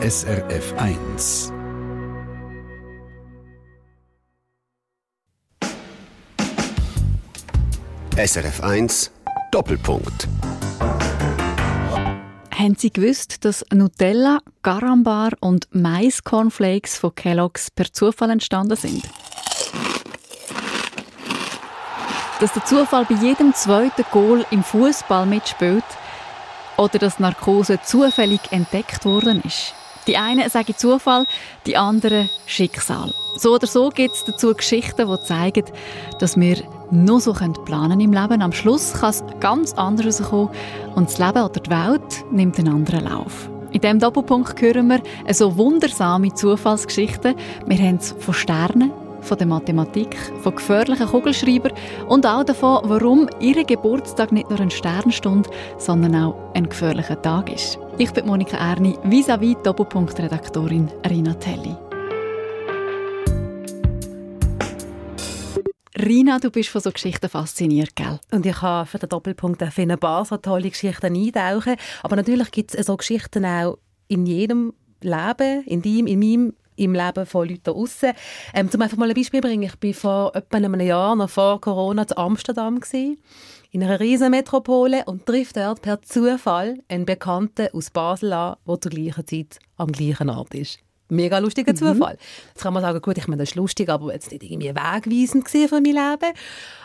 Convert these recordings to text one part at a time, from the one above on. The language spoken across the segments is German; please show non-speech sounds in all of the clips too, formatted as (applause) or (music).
SRF 1. SRF 1 Doppelpunkt. Haben Sie gewusst, dass Nutella, Garambar und Mais-Cornflakes von Kellogg's per Zufall entstanden sind? Dass der Zufall bei jedem zweiten Goal im Fußball mitspielt oder dass Narkose zufällig entdeckt worden ist. Die einen sagen Zufall, die anderen Schicksal. So oder so gibt es dazu Geschichten, die zeigen, dass wir noch so planen im Leben. Am Schluss kann es ganz anders rauskommen und das Leben oder die Welt nimmt einen anderen Lauf. In diesem Doppelpunkt hören wir so wundersame Zufallsgeschichten. Wir haben es von Sternen, von der Mathematik, von gefährlichen Kugelschreibern und auch davon, warum ihr Geburtstag nicht nur eine Sternstunde, sondern auch ein gefährlicher Tag ist. Ich bin Monika Erni, vis-à-vis Doppelpunkt-Redaktorin Rina Telli. Rina, du bist von so Geschichten fasziniert, gell? Und ich habe für den Doppelpunkt in ein paar so tolle Geschichten eintauchen. Aber natürlich gibt es so Geschichten auch in jedem Leben, in deinem, in meinem im Leben von Leuten aussen. Ähm, zum einfach mal ein Beispiel bringen, ich war vor etwa einem Jahr, noch vor Corona, zu Amsterdam gewesen, in einer riesen Metropole und trifft dort per Zufall einen Bekannten aus Basel an, der zur gleichen Zeit am gleichen Ort ist mega lustiger mhm. Zufall. Jetzt kann man sagen, gut, ich meine, das ist lustig, aber jetzt nicht irgendwie wegweisend für mein Leben.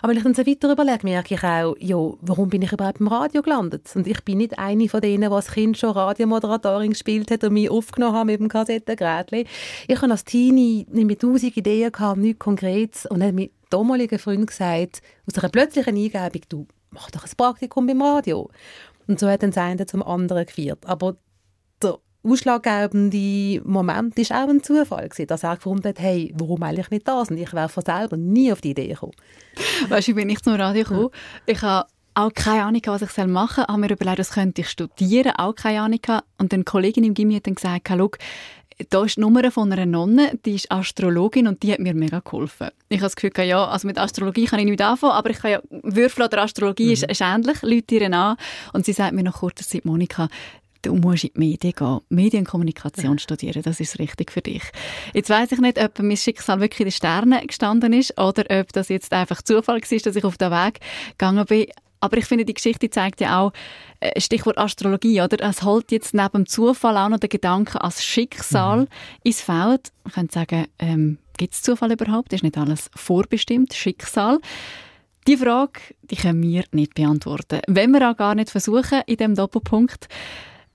Aber wenn ich dann so weiter überlege, merke ich auch, ja, warum bin ich überhaupt im Radio gelandet? Und ich bin nicht eine von denen, die als Kind schon Radiomoderatorin gespielt hat und mich aufgenommen haben mit dem Kassettengerät. Ich habe als Teenie nicht mehr tausend Ideen gehabt, nichts Konkretes und habe mir damaligen Freund gesagt, aus einer plötzlichen Eingebung, du, mach doch ein Praktikum beim Radio. Und so hat dann das eine zum anderen geführt. Aber der ausschlaggebende Moment war auch ein Zufall, gewesen, dass er gefunden hat, hey, warum eigentlich nicht das? Und ich wäre von selber nie auf die Idee gekommen. Weißt du, ich bin nicht zum Radio gekommen. Ich habe auch keine Ahnung, was ich machen soll. Ich habe mir überlegt, was könnte ich studieren, auch keine Ahnung. Und eine Kollegin im Gimmi hat dann gesagt, schau, da ist die Nummer von einer Nonne, die ist Astrologin und die hat mir mega geholfen. Ich habe das Gefühl, ja, also mit Astrologie kann ich nicht anfangen, aber ich kann ja, Würfel oder Astrologie mhm. ist, ist ähnlich, Leute ihr an. Und sie sagt mir noch kurz Zeit, Monika, du musst in die Medien gehen, Medienkommunikation studieren, das ist richtig für dich. Jetzt weiß ich nicht, ob mein Schicksal wirklich in den Sternen gestanden ist oder ob das jetzt einfach Zufall war, dass ich auf den Weg gegangen bin. Aber ich finde, die Geschichte zeigt ja auch, äh, Stichwort Astrologie, oder? Es holt jetzt neben dem Zufall auch noch den Gedanken als Schicksal mhm. ins Feld. Man könnte sagen, ähm, gibt es Zufall überhaupt? Ist nicht alles vorbestimmt? Schicksal? Die Frage, die können wir nicht beantworten. Wenn wir auch gar nicht versuchen, in dem Doppelpunkt.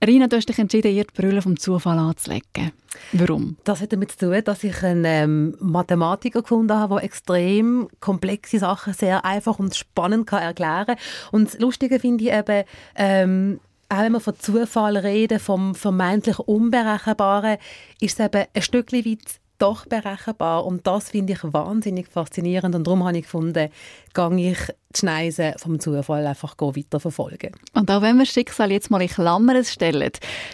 Rina, du hast dich entschieden, ihr die Brille vom Zufall anzulegen. Warum? Das hat damit zu tun, dass ich einen ähm, Mathematiker gefunden habe, der extrem komplexe Sachen sehr einfach und spannend kann erklären kann. Und das Lustige finde ich eben, ähm, auch wenn wir von Zufall reden, vom vermeintlich Unberechenbaren, ist es eben ein Stückchen weit doch berechenbar. Und das finde ich wahnsinnig faszinierend. Und darum habe ich gefunden, gehe ich die Schneise vom Zufall einfach weiter verfolgen. Und auch wenn wir Schicksal jetzt mal in Klammern stellen,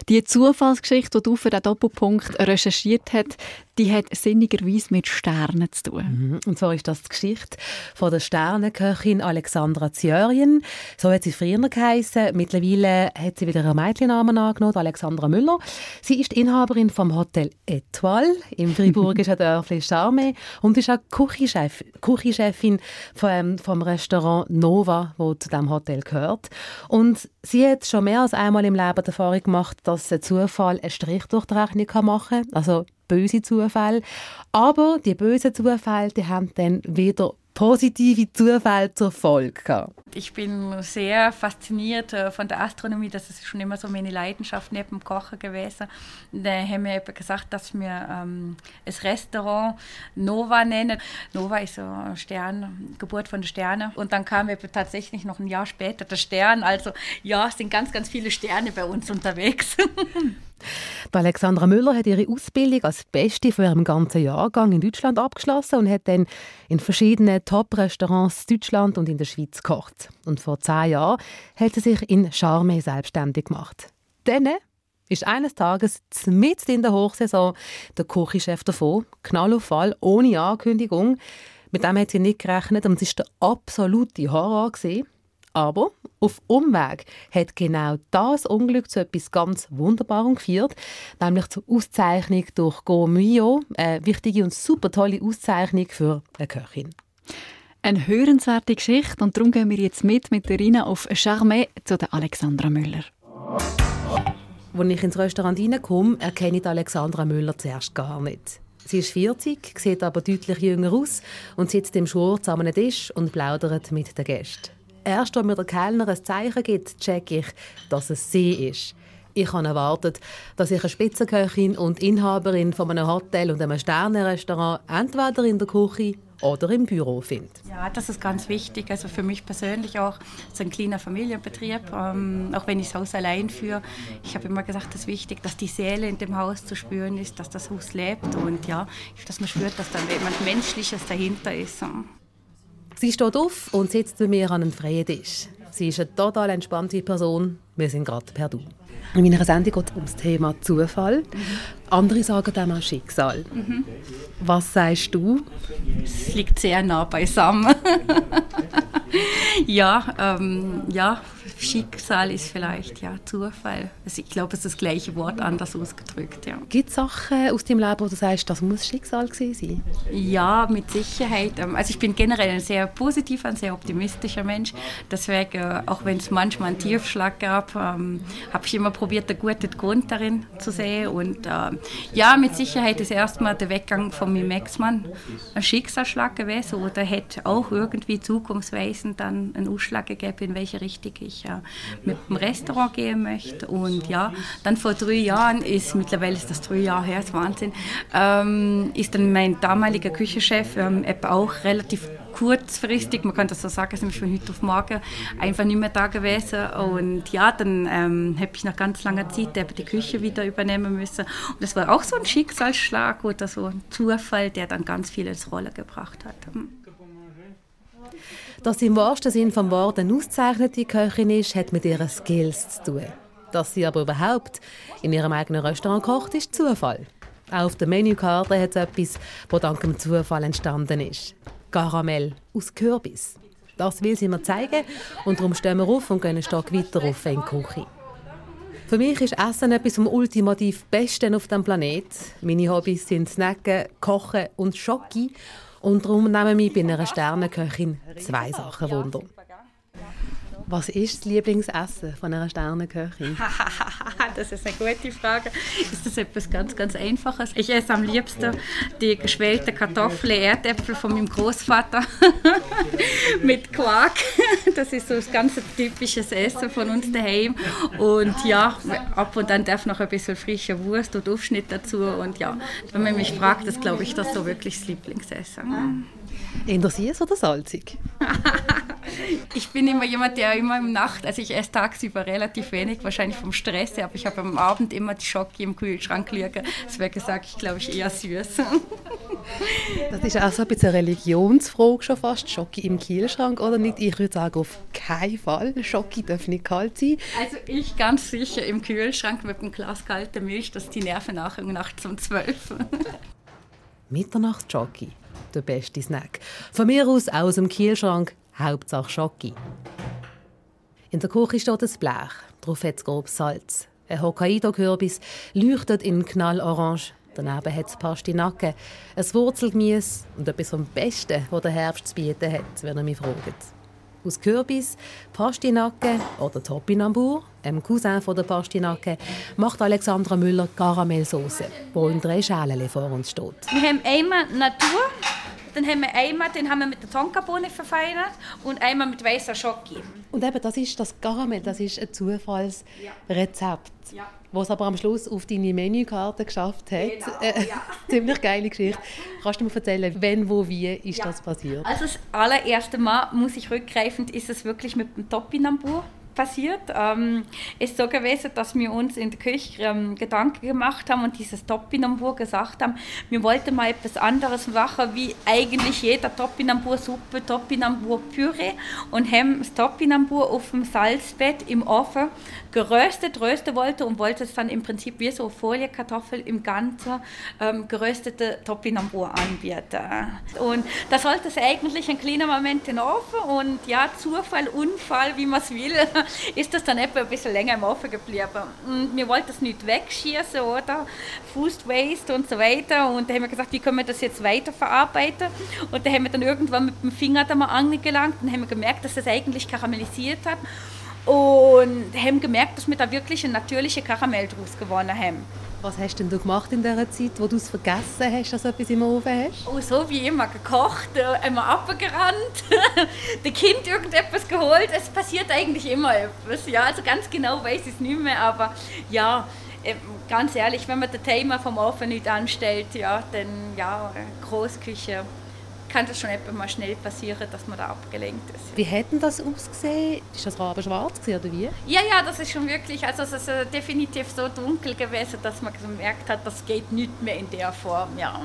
die Zufallsgeschichte, die du für den Doppelpunkt recherchiert hast, die hat sinnigerweise mit Sternen zu tun. Mhm. Und zwar ist das die Geschichte von der Sternenköchin Alexandra Zjörjen. So hat sie früher geheißen. Mittlerweile hat sie wieder einen Mädchennamen angenommen, Alexandra Müller. Sie ist Inhaberin vom Hotel Etoile im friburgischen (laughs) Dörfli Charme und ist auch Küchenchef, Küchenchefin vom, vom Restaurant Nova, wo zu dem Hotel gehört. Und sie hat schon mehr als einmal im Leben die Erfahrung gemacht, dass ein Zufall einen Strich durch die Rechnung machen kann. Also böse Zufälle. Aber die bösen Zufälle, die haben dann wieder positive Zufälle zur Folge gehabt. Ich bin sehr fasziniert äh, von der Astronomie. Das ist schon immer so meine Leidenschaft neben dem Kochen gewesen. Da haben wir gesagt, dass wir ähm, das Restaurant Nova nennen. Nova ist so ein Stern, Geburt von den Sternen. Und dann kam wir tatsächlich noch ein Jahr später der Stern. Also ja, es sind ganz, ganz viele Sterne bei uns unterwegs. (laughs) Die Alexandra Müller hat ihre Ausbildung als Beste von ihrem ganzen Jahrgang in Deutschland abgeschlossen und hat dann in verschiedenen Top-Restaurants in Deutschland und in der Schweiz gekocht. Und vor zehn Jahren hat sie sich in Charme selbstständig gemacht. Dann ist eines Tages mitten in der Hochsaison der Küchenchef davon, Knallauffall, ohne Ankündigung. Mit dem hat sie nicht gerechnet und es war der absolute Horror. Gewesen. Aber Auf Umweg hat genau das Unglück zu etwas ganz Wunderbarem geführt, nämlich zur Auszeichnung durch Go eine wichtige und super tolle Auszeichnung für eine Köchin. Eine hörenswerte Geschichte und darum gehen wir jetzt mit mit der Rina auf Charmé zu der Alexandra Müller. Als ich ins Restaurant reinkomme, erkenne ich Alexandra Müller zuerst gar nicht. Sie ist 40, sieht aber deutlich jünger aus und sitzt im Schurz an einem Tisch und plaudert mit den Gästen. Erst wenn mir der Kellner ein Zeichen gibt, checke ich, dass es sie ist. Ich habe erwartet, dass ich eine Spitzenköchin und Inhaberin von einem Hotel und einem Sternenrestaurant entweder in der Küche oder im Büro finde. Ja, das ist ganz wichtig. Also für mich persönlich auch. Es ist ein kleiner Familienbetrieb, ähm, auch wenn ich das Haus allein führe. Ich habe immer gesagt, es ist wichtig, dass die Seele in dem Haus zu spüren ist, dass das Haus lebt und ja, dass man spürt, dass da jemand Menschliches dahinter ist. Sie steht auf und sitzt bei mir an einem freien Tisch. Sie ist eine total entspannte Person. Wir sind gerade per Du. In meiner Sendung geht es um das Thema Zufall. Andere sagen dem auch Schicksal. Mhm. Was sagst du? Es liegt sehr nah beisammen. (laughs) ja, ähm, ja, Schicksal ist vielleicht ja Zufall. Also ich glaube, es ist das gleiche Wort anders ausgedrückt. Ja. Gibt es Sachen aus deinem Leben, wo du sagst, das muss Schicksal sein? Ja, mit Sicherheit. Ähm, also ich bin generell ein sehr positiver, ein sehr optimistischer Mensch. Deswegen, äh, auch wenn es manchmal einen Tiefschlag gab, ähm, habe ich immer probiert, einen guten Grund darin zu sehen. Und ähm, ja, mit Sicherheit ist erstmal der Weggang von meinem Ex-Mann ein Schicksalsschlag gewesen oder hätte auch irgendwie zukunftsweisend dann einen Ausschlag gegeben, in welche Richtung ich äh, mit dem Restaurant gehen möchte. Und ja, dann vor drei Jahren ist, mittlerweile ist das drei Jahre her, ist Wahnsinn, ähm, ist dann mein damaliger Küchenchef ähm, auch relativ kurzfristig, man kann das so sagen, sind von heute auf morgen einfach nicht mehr da gewesen. Und ja, dann ähm, habe ich nach ganz langer Zeit eben die Küche wieder übernehmen müssen. Und das war auch so ein Schicksalsschlag oder so ein Zufall, der dann ganz viel ins Rollen gebracht hat. Dass sie im wahrsten Sinne vom Wort eine ausgezeichnete Köchin ist, hat mit ihren Skills zu tun. Dass sie aber überhaupt in ihrem eigenen Restaurant kocht, ist Zufall. Auch auf der Menükarte hat es etwas, das dank dem Zufall entstanden ist. Karamell aus Kürbis. Das will sie mir zeigen und darum stehen wir auf und gehen einen Stock weiter auf in die Küche. Für mich ist Essen etwas vom ultimativ Besten auf dem Planet. Meine Hobbys sind Snacken, Kochen und Schocke. Und darum nehmen mich bei einer Sternenköchin zwei Sachen Wunder. Was ist das Lieblingsessen von einer Sternenköchin? (laughs) das ist eine gute Frage. Ist das etwas ganz, ganz Einfaches? Ich esse am liebsten die geschwellte Kartoffeln, Erdäpfel von meinem Großvater (laughs) mit Quark. Das ist so das ganze typische Essen von uns daheim. Und ja, ab und dann darf noch ein bisschen frische Wurst und Aufschnitt dazu. Und ja, wenn man mich fragt, das glaube ich, das so wirklich das Lieblingsessen. Süß oder salzig? (laughs) ich bin immer jemand, der immer im Nacht, also ich esse tagsüber relativ wenig, wahrscheinlich vom Stress, aber ich habe am Abend immer die Schocke im Kühlschrank liegen. Deswegen gesagt, ich glaube, ich eher süß. Das ist auch so ein bisschen eine Religionsfrage schon fast, Schocke im Kühlschrank oder nicht? Ich würde sagen, auf keinen Fall. Schocke darf nicht kalt sein. Also ich ganz sicher im Kühlschrank mit einem Glas kalter Milch, dass die Nerven nachher nachts um 12. Mitternachtsschocke der beste Snack. Von mir aus aus dem Kielschrank, Hauptsache Schocke. In der Küche steht ein Blech, darauf hat es grobes Salz. Ein Hokkaido-Kürbis leuchtet in knallorange. Daneben hat es Pastinaken, ein Wurzelgemüse und etwas vom Besten, das der Herbst zu bieten hat, wenn ihr mich fragt. Aus Kürbis, Pastinaken oder Topinambur, einem Cousin von der Pastinaken, macht Alexandra Müller Karamellsauce, die in drei Schalen vor uns steht. Wir haben einmal Natur, dann haben wir einmal, den haben wir mit der Tonkabohne verfeinert und einmal mit weißer Schoki. Und eben, das ist das Karamell, das ist ein Zufallsrezept. Ja. Was aber am Schluss auf deine Menükarte geschafft hat. Genau, äh, ja. (laughs) Ziemlich geile Geschichte. Kannst du mir erzählen, wenn, wo, wie ist ja. das passiert? Also das allererste Mal, muss ich rückgreifend, ist es wirklich mit dem Topinambur passiert. Ähm, ist so gewesen, dass wir uns in der Küche ähm, Gedanken gemacht haben und dieses Topinambur gesagt haben, wir wollten mal etwas anderes machen, wie eigentlich jeder Topinambur-Suppe, Topinambur-Püree und haben das Topinambur auf dem Salzbett im Ofen geröstet, rösten wollte und wollte es dann im Prinzip wie so Foliekartoffel im Ganzen ähm, geröstete Topinambur anbieten. Und da sollte es eigentlich ein kleiner Moment in den Ofen und ja, Zufall, Unfall, wie man es will, ist das dann etwa ein bisschen länger im Ofen geblieben. Und wir wollten es nicht wegschießen, oder? Food Waste und so weiter. Und da haben wir gesagt, wie können wir das jetzt weiterverarbeiten? Und da haben wir dann irgendwann mit dem Finger da mal angelangt und haben gemerkt, dass das eigentlich karamellisiert hat und haben gemerkt, dass wir da wirklich einen natürlichen Karamell draus gewonnen haben. Was hast denn du gemacht in der Zeit, wo du es vergessen hast, dass du etwas im Ofen hast? Oh, so wie immer gekocht, äh, immer abgerannt, (laughs) dem Kind irgendetwas geholt. Es passiert eigentlich immer etwas. Ja, also ganz genau weiß ich es nicht mehr, aber ja, ähm, ganz ehrlich, wenn man das Thema vom Ofen nicht anstellt, ja, dann ja, Großküche kann das schon etwa mal schnell passieren, dass man da abgelenkt ist. Wie hätten das ausgesehen? Ist das rabenschwarz oder wie? Ja, ja, das ist schon wirklich, also es ist äh, definitiv so dunkel gewesen, dass man gemerkt hat, das geht nicht mehr in der Form, ja.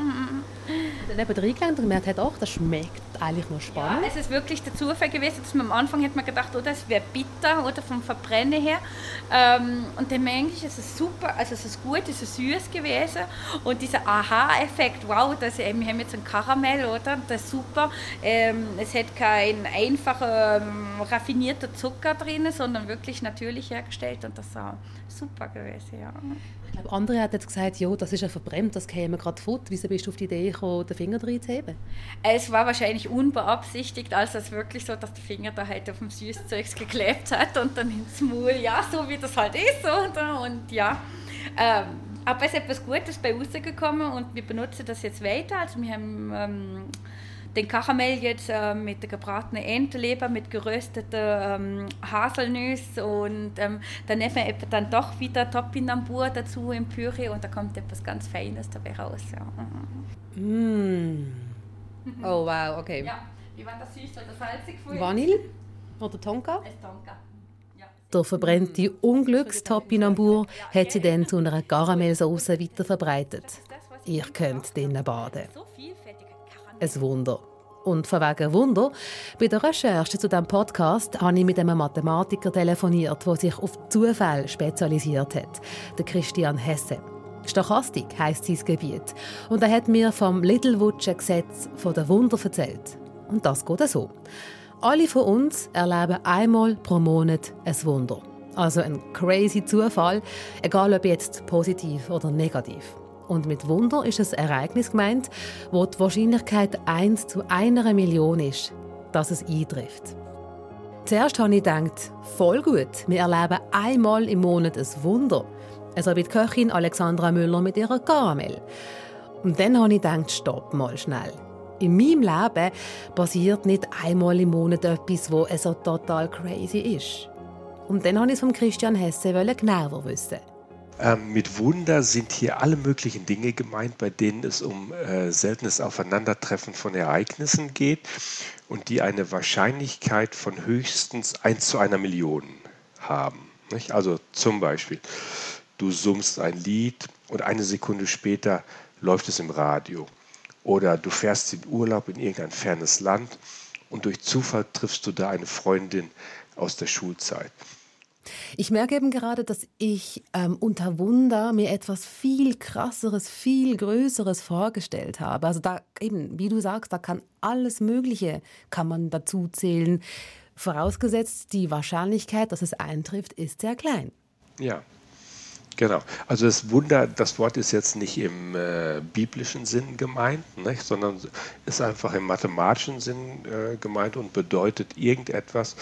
Dann eben reingelernt und gemerkt hat, ach, das schmeckt eigentlich noch spannend. Ja, es ist wirklich der Zufall gewesen, dass man am Anfang hat man gedacht, oh, das wäre bitter oder vom Verbrennen her. Ähm, und dann eigentlich ist es super, also es ist gut, es ist süß gewesen und dieser Aha-Effekt, wow, das, wir haben jetzt ein Karamell, oder? Das super. Ähm, es hat kein einfacher, ähm, raffinierter Zucker drin, sondern wirklich natürlich hergestellt und das war super gewesen, ja. Ich glaube, andere haben jetzt gesagt, ja, das ist ja verbrennt, das käme gerade fort. Wieso bist du auf die Idee gekommen, den Finger drin zu heben? Es war wahrscheinlich unbeabsichtigt, als es wirklich so, dass der Finger da halt auf dem Süßzeug geklebt hat und dann ins Maul, ja, so wie das halt ist, oder? Und ja, ähm, aber es ist etwas Gutes bei rausgekommen und wir benutzen das jetzt weiter. Also wir haben ähm, den Karamell jetzt äh, mit der gebratenen Entenleber, mit gerösteten ähm, Haselnüsse und ähm, dann nehmen wir dann doch wieder Topinambur dazu im Püree und da kommt etwas ganz Feines dabei raus. Ja. Mm. Oh wow, okay. Ja, wie war das süß oder salzig? Vanille oder Tonka? Es Tonka. Der verbrennte Unglückstopinambur hat sie dann zu einer Karamellsauce weiter verbreitet. Ihr könnt drinnen baden. Ein Wunder. Und von wegen Wunder, bei der Recherche zu diesem Podcast habe ich mit einem Mathematiker telefoniert, der sich auf Zufall spezialisiert hat, der Christian Hesse. Stochastik heisst sein Gebiet. Und er hat mir vom Littlewoodschen Gesetz der Wunder erzählt. Und das geht so. Alle von uns erleben einmal pro Monat ein Wunder. Also ein crazy Zufall, egal ob jetzt positiv oder negativ. Und mit Wunder ist ein Ereignis gemeint, wo die Wahrscheinlichkeit 1 zu einer Million ist, dass es eintrifft. Zuerst habe ich gedacht, voll gut, wir erleben einmal im Monat ein Wunder. Also wie die Köchin Alexandra Müller mit ihrer Karamell. Und dann habe ich gedacht, stopp mal schnell. In meinem Leben passiert nicht einmal im Monat etwas, wo so total crazy ist. Und dann wollte ich es von Christian Hesse genauer wissen. Ähm, mit Wunder sind hier alle möglichen Dinge gemeint, bei denen es um äh, seltenes Aufeinandertreffen von Ereignissen geht und die eine Wahrscheinlichkeit von höchstens 1 zu einer Million haben. Nicht? Also zum Beispiel, du summst ein Lied und eine Sekunde später läuft es im Radio. Oder du fährst in Urlaub in irgendein fernes Land und durch Zufall triffst du da eine Freundin aus der Schulzeit. Ich merke eben gerade, dass ich ähm, unter Wunder mir etwas viel krasseres, viel größeres vorgestellt habe. Also da eben, wie du sagst, da kann alles Mögliche kann man dazu zählen. Vorausgesetzt, die Wahrscheinlichkeit, dass es eintrifft, ist sehr klein. Ja, Genau. Also das Wunder, das Wort ist jetzt nicht im äh, biblischen Sinn gemeint, nicht, sondern ist einfach im mathematischen Sinn äh, gemeint und bedeutet irgendetwas,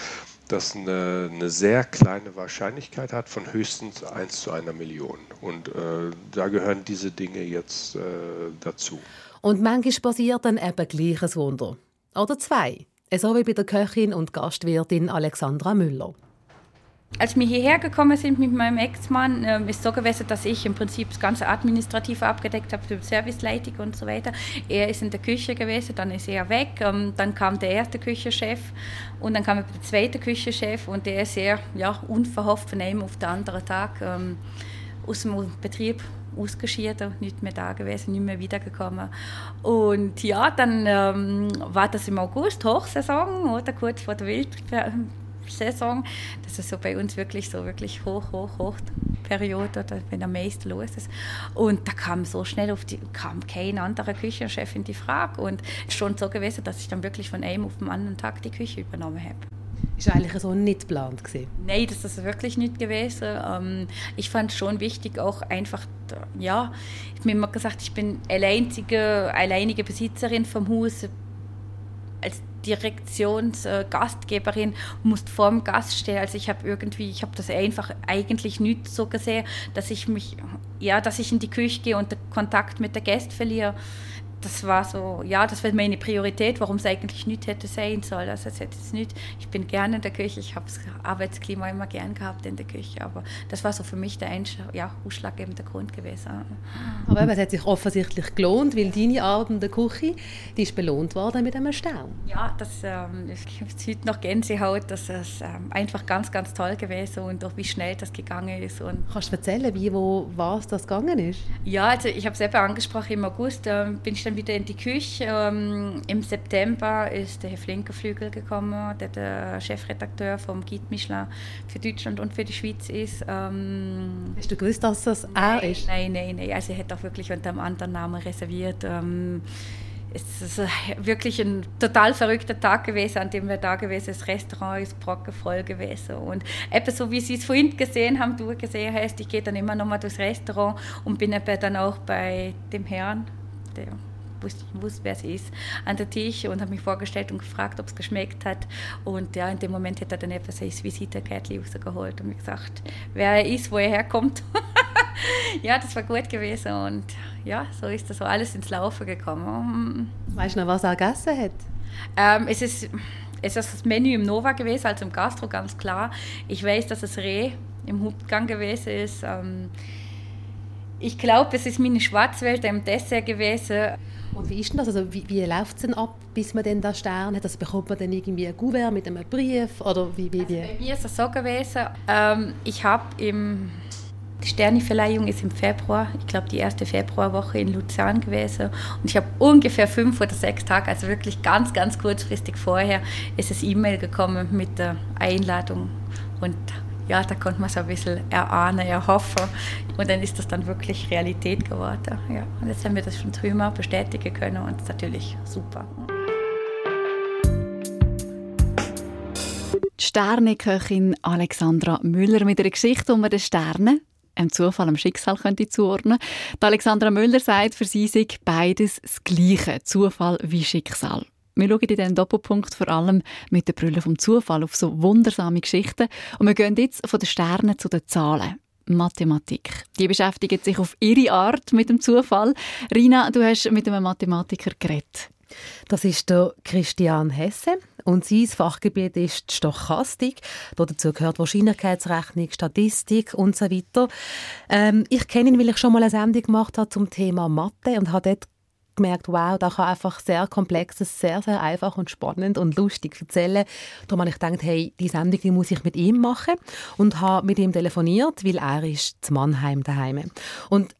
das eine, eine, sehr kleine Wahrscheinlichkeit hat von höchstens 1 zu einer Million. Und äh, da gehören diese Dinge jetzt äh, dazu. Und manchmal passiert dann eben gleiches Wunder. Oder zwei. So wie bei der Köchin und Gastwirtin Alexandra Müller. Als wir hierher gekommen sind mit meinem Ex-Mann, äh, ist so gewesen, dass ich im Prinzip das ganze Administrative abgedeckt habe, die Serviceleitung und so weiter. Er ist in der Küche gewesen, dann ist er weg, ähm, dann kam der erste Küchenchef und dann kam der zweite Küchenchef und der ist sehr ja, unverhofft von einem auf den anderen Tag ähm, aus dem Betrieb ausgeschieden nicht mehr da gewesen, nicht mehr wiedergekommen. Und ja, dann ähm, war das im August, Hochsaison, oder kurz vor der Wild Saison. Das ist so bei uns wirklich so wirklich hoch, hoch, hoch Periode, wenn am meisten los ist. Und da kam so schnell auf die, kam kein anderer Küchenchef in die Frage. Und es ist schon so gewesen, dass ich dann wirklich von einem auf den anderen Tag die Küche übernommen habe. Ist eigentlich so nicht geplant gewesen? Nein, das ist wirklich nicht gewesen. Ähm, ich fand es schon wichtig, auch einfach, ja, ich habe mir immer gesagt, ich bin alleinige, alleinige Besitzerin vom Haus. Als Direktionsgastgeberin musst vor dem Gast stehen. Also ich habe irgendwie, ich habe das einfach eigentlich nicht so gesehen, dass ich mich, ja, dass ich in die Küche gehe und den Kontakt mit der Gäste verliere das war so, ja, das war meine Priorität, warum es eigentlich nicht hätte sein sollen. Also es hätte es nicht, ich bin gerne in der Küche, ich habe das Arbeitsklima immer gern gehabt in der Küche, aber das war so für mich der ja, ausschlaggebende Grund gewesen. Aber es hat sich offensichtlich gelohnt, weil deine Arbeit in der Küche, die ist belohnt worden mit einem Stern. Ja, das ähm, ich habe heute noch Gänsehaut, das ist ähm, einfach ganz, ganz toll gewesen und auch wie schnell das gegangen ist. Und Kannst du erzählen, wie, wo, was das gegangen ist? Ja, also ich habe selber angesprochen, im August ähm, bin ich dann wieder in die Küche. Ähm, Im September ist der Herr Flinkerflügel gekommen, der der Chefredakteur vom Guide Michelin für Deutschland und für die Schweiz ist. Ähm, Hast du gewusst, dass das nein, er ist? Nein, nein, nein. Also er hat auch wirklich unter einem anderen Namen reserviert. Ähm, es ist wirklich ein total verrückter Tag gewesen, an dem wir da gewesen sind. Das Restaurant ist brockenvoll gewesen. Und eben so, wie Sie es vorhin gesehen haben, du gesehen hast, ich gehe dann immer noch mal durchs Restaurant und bin eben dann auch bei dem Herrn, der wusste, wusste, wer sie ist, an der Tisch und habe mich vorgestellt und gefragt, ob es geschmeckt hat. Und ja, in dem Moment hat er dann etwas sein Visitenkärtchen rausgeholt und mir gesagt, wer er ist, wo er herkommt. (laughs) ja, das war gut gewesen und ja, so ist das so alles ins Laufen gekommen. Weißt du noch, was er gegessen hat? Ähm, es ist es ist das Menü im Nova gewesen, also im Gastro ganz klar. Ich weiß, dass es Reh im Hauptgang gewesen ist. Ähm, ich glaube, es ist meine Schwarzwelt im Dessert gewesen. Und wie ist denn das? Also wie, wie läuft es denn ab, bis man dann da Stern hat? Also bekommt man dann irgendwie ein Gouverne mit einem Brief? Oder wie, wie, wie? Also bei mir ist es so gewesen, ähm, ich habe im... Die Sterneverleihung ist im Februar, ich glaube die erste Februarwoche in Luzern gewesen. Und ich habe ungefähr fünf oder sechs Tage, also wirklich ganz, ganz kurzfristig vorher, ist es E-Mail gekommen mit der Einladung. Und ja, da konnte man so ein bisschen erahnen, erhoffen. Und dann ist das dann wirklich Realität geworden. Ja. Und jetzt haben wir das schon drüben bestätigen können und das ist natürlich super. Die Sterneköchin Alexandra Müller mit einer Geschichte um den Sternen einem Zufall, einem Schicksal könnte zuordnen. Die Alexandra Müller sagt, für sie sei beides das Gleiche, Zufall wie Schicksal. Wir schauen in diesem Doppelpunkt vor allem mit der Brille vom Zufall auf so wundersame Geschichten und wir gehen jetzt von den Sternen zu den Zahlen. Mathematik. Die beschäftigt sich auf ihre Art mit dem Zufall. Rina, du hast mit einem Mathematiker geredet. Das ist der Christian Hesse und sein Fachgebiet ist die Stochastik. Dazu gehört Wahrscheinlichkeitsrechnung, Statistik und so weiter. Ähm, ich kenne ihn, weil ich schon mal eine Sendung gemacht habe zum Thema Mathe und habe dort gemerkt, wow, da kann einfach sehr komplexes, sehr, sehr einfach und spannend und lustig erzählen. Darum habe ich gedacht, hey, die Sendung die muss ich mit ihm machen und habe mit ihm telefoniert, weil er ist zu Mannheim daheim. Und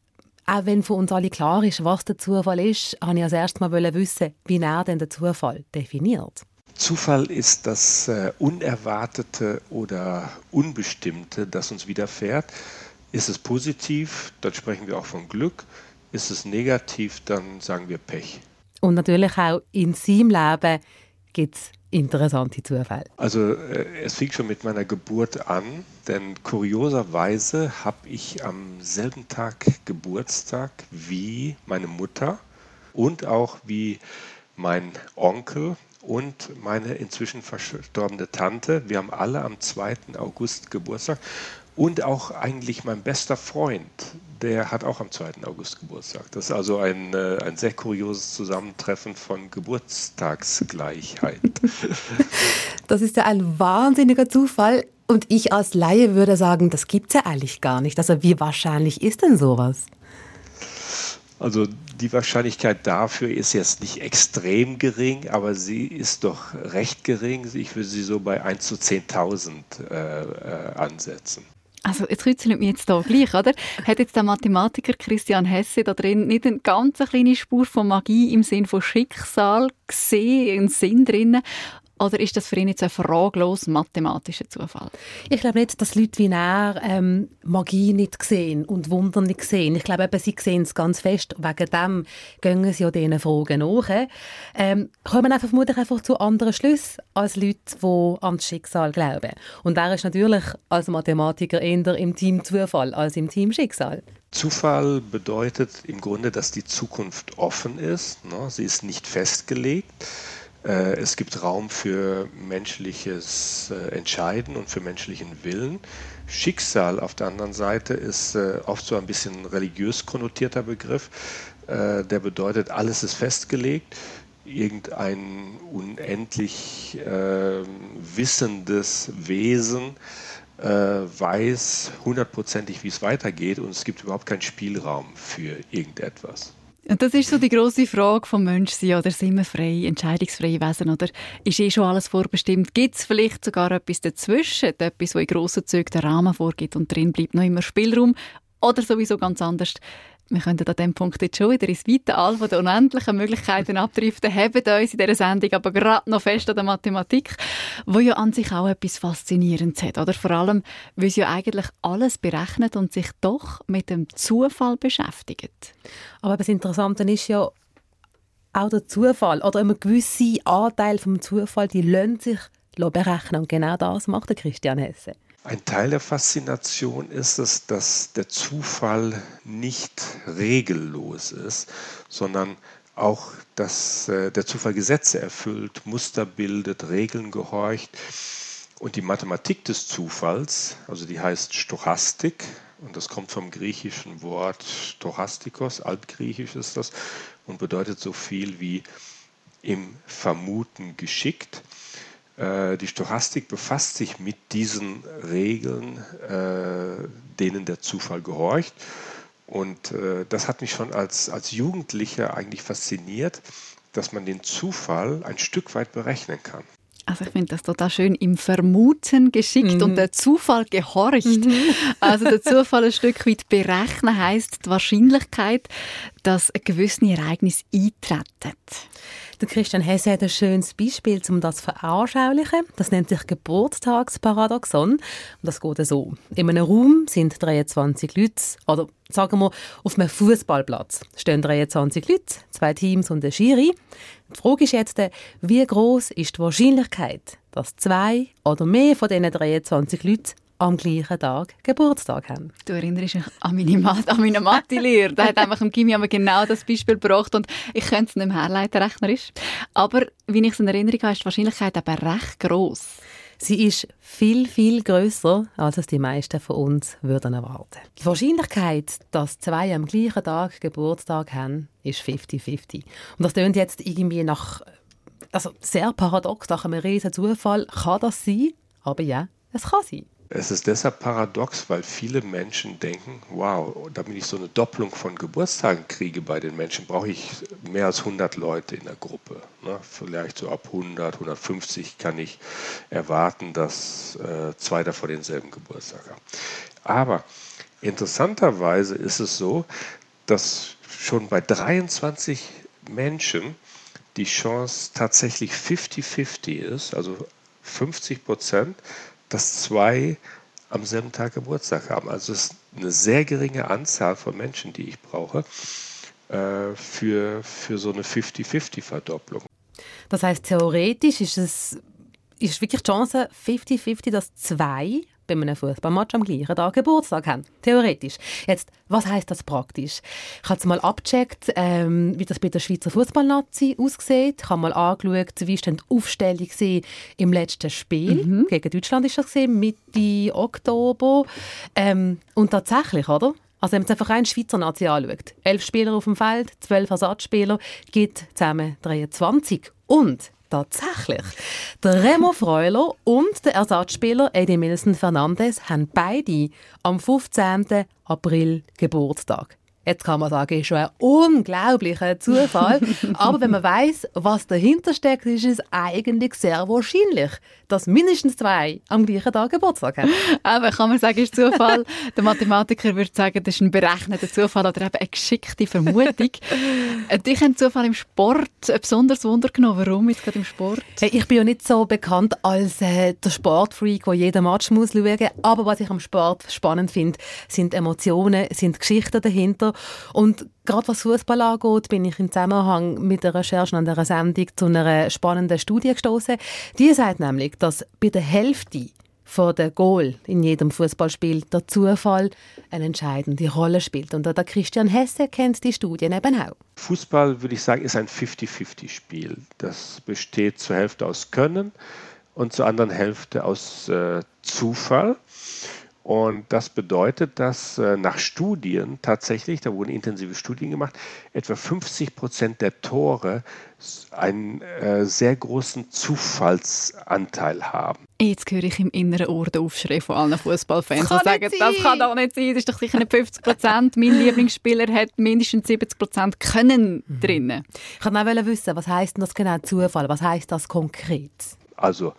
auch wenn für uns alle klar ist, was der Zufall ist, habe ich als erstes mal wissen, wie er denn den Zufall definiert. Zufall ist das äh, Unerwartete oder Unbestimmte, das uns widerfährt. Ist es positiv, dann sprechen wir auch von Glück. Ist es negativ, dann sagen wir Pech. Und natürlich auch in seinem Leben gibt es interessante Zufälle. Also äh, es fing schon mit meiner Geburt an, denn kurioserweise habe ich am selben Tag Geburtstag wie meine Mutter und auch wie mein Onkel und meine inzwischen verstorbene Tante. Wir haben alle am 2. August Geburtstag und auch eigentlich mein bester Freund, der hat auch am 2. August Geburtstag. Das ist also ein, äh, ein sehr kurioses Zusammentreffen von Geburtstagsgleichheit. (laughs) Das ist ja ein wahnsinniger Zufall. Und ich als Laie würde sagen, das gibt es ja eigentlich gar nicht. Also wie wahrscheinlich ist denn sowas? Also die Wahrscheinlichkeit dafür ist jetzt nicht extrem gering, aber sie ist doch recht gering. Ich würde sie so bei 1 zu 10.000 äh, äh, ansetzen. Also jetzt rützelt mich jetzt hier gleich, oder? Hat jetzt der Mathematiker Christian Hesse da drin nicht eine ganz kleine Spur von Magie im Sinn von Schicksal gesehen, einen Sinn drin? Oder ist das für ihn jetzt ein fraglos mathematischer Zufall? Ich glaube nicht, dass Leute wie er ähm, Magie nicht sehen und Wunder nicht sehen. Ich glaube eben, sie sehen es ganz fest. Wegen dem gehen sie ja diesen Fragen nach. Ähm, kommen einfach vermutlich einfach zu anderen Schlüssen als Leute, die an das Schicksal glauben. Und er ist natürlich als Mathematiker eher im Team Zufall als im Team Schicksal. Zufall bedeutet im Grunde, dass die Zukunft offen ist. Ne? Sie ist nicht festgelegt. Äh, es gibt Raum für menschliches äh, Entscheiden und für menschlichen Willen. Schicksal auf der anderen Seite ist äh, oft so ein bisschen religiös konnotierter Begriff. Der bedeutet, alles ist festgelegt. Irgendein unendlich äh, wissendes Wesen äh, weiß hundertprozentig, wie es weitergeht und es gibt überhaupt keinen Spielraum für irgendetwas. Und das ist so die große Frage vom Menschsein, oder sind wir frei, entscheidungsfreie Wesen, oder ist eh schon alles vorbestimmt? Gibt es vielleicht sogar etwas dazwischen, etwas, wo in grossen Zügen den Rahmen vorgibt und drin bleibt noch immer Spielraum? Oder sowieso ganz anders, wir könnten an diesem Punkt jetzt schon wieder ins weite All der unendlichen Möglichkeiten abdriften, haben uns in dieser Sendung aber gerade noch fest an der Mathematik, wo ja an sich auch etwas Faszinierendes hat. Oder vor allem, weil sie ja eigentlich alles berechnet und sich doch mit dem Zufall beschäftigt. Aber das Interessante ist ja, auch der Zufall oder ein gewisser Anteil vom Zufall, die lassen sich berechnen. Und genau das macht der Christian Hesse. Ein Teil der Faszination ist es, dass der Zufall nicht regellos ist, sondern auch, dass äh, der Zufall Gesetze erfüllt, Muster bildet, Regeln gehorcht. Und die Mathematik des Zufalls, also die heißt Stochastik, und das kommt vom griechischen Wort Stochastikos, altgriechisch ist das, und bedeutet so viel wie im Vermuten geschickt. Äh, die Stochastik befasst sich mit diesen Regeln, äh, denen der Zufall gehorcht. Und äh, das hat mich schon als, als Jugendlicher eigentlich fasziniert, dass man den Zufall ein Stück weit berechnen kann. Also ich finde das total schön, im Vermuten geschickt mhm. und der Zufall gehorcht. Mhm. (laughs) Also der Zufall ein Stück weit berechnen heißt die Wahrscheinlichkeit, dass ein gewisses Ereignis eintreten. Der Christian Hesse hat ein schönes Beispiel, um das zu veranschaulichen. Das nennt sich Geburtstagsparadoxon. Und das geht so. In einem Raum sind 23 Leute, oder sagen wir, auf einem Fußballplatz stehen 23 Leute, zwei Teams und ein Schiri. Die Frage ist jetzt, wie groß ist die Wahrscheinlichkeit, dass zwei oder mehr von diesen 23 Leuten am gleichen Tag Geburtstag haben. Du erinnerst dich an meine, Mat an meine Mathe-Lehre. Da hat (laughs) einfach im Gimmi genau das Beispiel gebracht und ich könnte es nicht mehr herleiten, rechnerisch. Aber, wie ich es in Erinnerung habe, ist die Wahrscheinlichkeit aber recht gross. Sie ist viel, viel größer, als es die meisten von uns würden erwarten. Die Wahrscheinlichkeit, dass zwei am gleichen Tag Geburtstag haben, ist 50-50. Und das klingt jetzt irgendwie nach, also sehr paradox, nach einem riesen Zufall. Kann das sein? Aber ja, es kann sein. Es ist deshalb paradox, weil viele Menschen denken, wow, damit ich so eine Doppelung von Geburtstagen kriege bei den Menschen, brauche ich mehr als 100 Leute in der Gruppe. Ne? Vielleicht so ab 100, 150 kann ich erwarten, dass äh, zwei davon denselben Geburtstag haben. Aber interessanterweise ist es so, dass schon bei 23 Menschen die Chance tatsächlich 50-50 ist, also 50 Prozent, dass zwei am selben Tag Geburtstag haben. Also es ist eine sehr geringe Anzahl von Menschen, die ich brauche äh, für, für so eine 50-50-Verdopplung. Das heißt, theoretisch ist es ist wirklich die Chance 50-50, dass zwei bei einem Fußballmatch am gleichen Tag Geburtstag haben. Theoretisch. Jetzt, was heißt das praktisch? Ich habe es mal abgecheckt, ähm, wie das bei der Schweizer Fußballnazi aussieht. Ich habe mal angeschaut, wie ist denn die Aufstellung im letzten Spiel. Mhm. Gegen Deutschland ist das gesehen, Mitte Oktober. Ähm, und tatsächlich, oder? Also wenn man einfach rein Schweizer Nazi anschaut, elf Spieler auf dem Feld, zwölf Ersatzspieler, gibt zusammen 23. Und Tatsächlich. Der Remo Freuler und der Ersatzspieler Eddie Milson Fernandes haben beide am 15. April Geburtstag. Jetzt kann man sagen, ist schon ein unglaublicher Zufall. (laughs) Aber wenn man weiß, was dahinter steckt, ist es eigentlich sehr wahrscheinlich, dass mindestens zwei am gleichen Tag Geburtstag haben. (laughs) Aber kann man sagen, ist Zufall. Der Mathematiker würde sagen, das ist ein berechneter Zufall oder eben eine geschickte Vermutung. (laughs) Äh, dich hat Zufall im Sport ein besonderes Wunder genommen. Warum jetzt gerade im Sport? Hey, ich bin ja nicht so bekannt als äh, der Sportfreak, der jeden Match muss schauen muss. Aber was ich am Sport spannend finde, sind Emotionen, sind Geschichten dahinter und gerade was Fußball angeht, bin ich im Zusammenhang mit der Recherche an dieser Sendung zu einer spannenden Studie gestoßen. Die sagt nämlich, dass bei der Hälfte von der Goal in jedem Fußballspiel der Zufall eine entscheidende Rolle spielt. Und der Christian Hesse kennt die Studien eben auch. Fußball, würde ich sagen, ist ein 50-50-Spiel. Das besteht zur Hälfte aus Können und zur anderen Hälfte aus äh, Zufall. Und das bedeutet, dass äh, nach Studien tatsächlich, da wurden intensive Studien gemacht, etwa 50 Prozent der Tore einen äh, sehr großen Zufallsanteil haben. Jetzt höre ich im inneren Ohr den Aufschrei von allen Fußballfans, die sagen, das kann doch nicht sein, das ist doch sicher nicht 50 Prozent. mein Lieblingsspieler hat mindestens 70 Prozent Können mhm. drinnen. Ich wollte auch wissen, was heißt das genau Zufall? Was heißt das konkret? Also,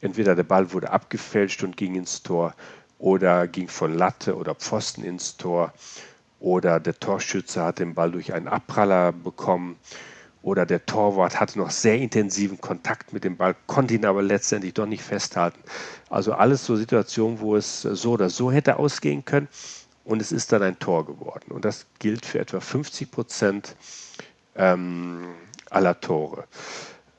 entweder der Ball wurde abgefälscht und ging ins Tor oder ging von Latte oder Pfosten ins Tor oder der Torschütze hat den Ball durch einen Abpraller bekommen oder der Torwart hatte noch sehr intensiven Kontakt mit dem Ball, konnte ihn aber letztendlich doch nicht festhalten. Also alles so Situationen, wo es so oder so hätte ausgehen können und es ist dann ein Tor geworden. Und das gilt für etwa 50 Prozent ähm, aller Tore.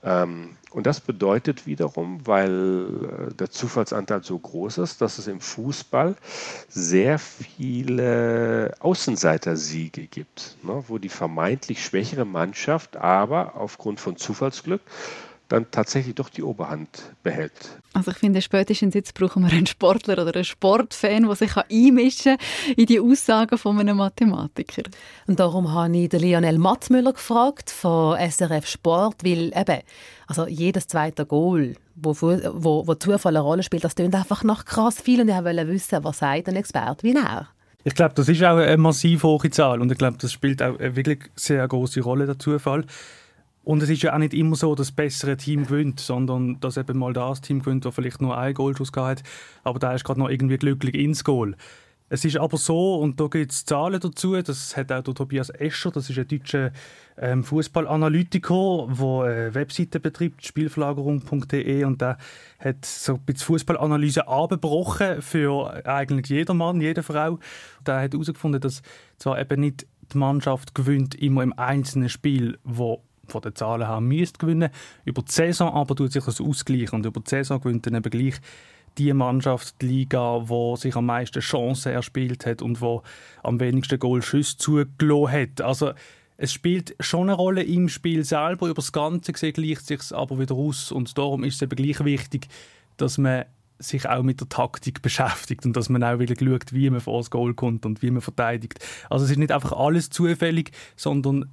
Ähm, und das bedeutet wiederum, weil äh, der Zufallsanteil so groß ist, dass es im Fußball sehr viele Außenseitersiege gibt, ne, wo die vermeintlich schwächere Mannschaft aber aufgrund von Zufallsglück dann tatsächlich doch die Oberhand behält. Also ich finde, spätestens jetzt brauchen wir einen Sportler oder einen Sportfan, der sich einmischen kann in die Aussagen von einem Mathematiker. Und darum habe ich den Lionel Matzmüller gefragt von SRF Sport, weil eben, also jedes zweite Goal, wo, wo, wo Zufall eine Rolle spielt, das klingt einfach nach krass viel und ich wollte wissen, was sagt ein Experte wie er? Ich glaube, das ist auch eine massiv hohe Zahl und ich glaube, das spielt auch eine wirklich sehr große Rolle, der Zufall. Und es ist ja auch nicht immer so, dass das bessere Team gewinnt, sondern dass eben mal das Team gewinnt, das vielleicht nur einen Goalschuss hat, aber da ist gerade noch irgendwie glücklich ins Goal. Es ist aber so, und da gibt es Zahlen dazu, das hat auch der Tobias Escher, das ist ein deutscher ähm, Fußballanalytiker, der eine Webseite betreibt, spielverlagerung.de, und der hat so ein bisschen Fußballanalyse abgebrochen für eigentlich jeder Mann, jede Frau. Der hat herausgefunden, dass zwar eben nicht die Mannschaft gewinnt immer im einzelnen Spiel, wo von den Zahlen her müsste gewinnen. Über die Saison aber tut sich das ausgleichen und über die Saison gewinnt dann eben gleich die Mannschaft, die Liga, die sich am meisten Chancen erspielt hat und wo am wenigsten Goalschüsse zugelassen hat. Also es spielt schon eine Rolle im Spiel selber. Über das Ganze gesehen gleicht sich aber wieder aus und darum ist es eben gleich wichtig, dass man sich auch mit der Taktik beschäftigt und dass man auch wieder schaut, wie man vor das Goal kommt und wie man verteidigt. Also es ist nicht einfach alles zufällig, sondern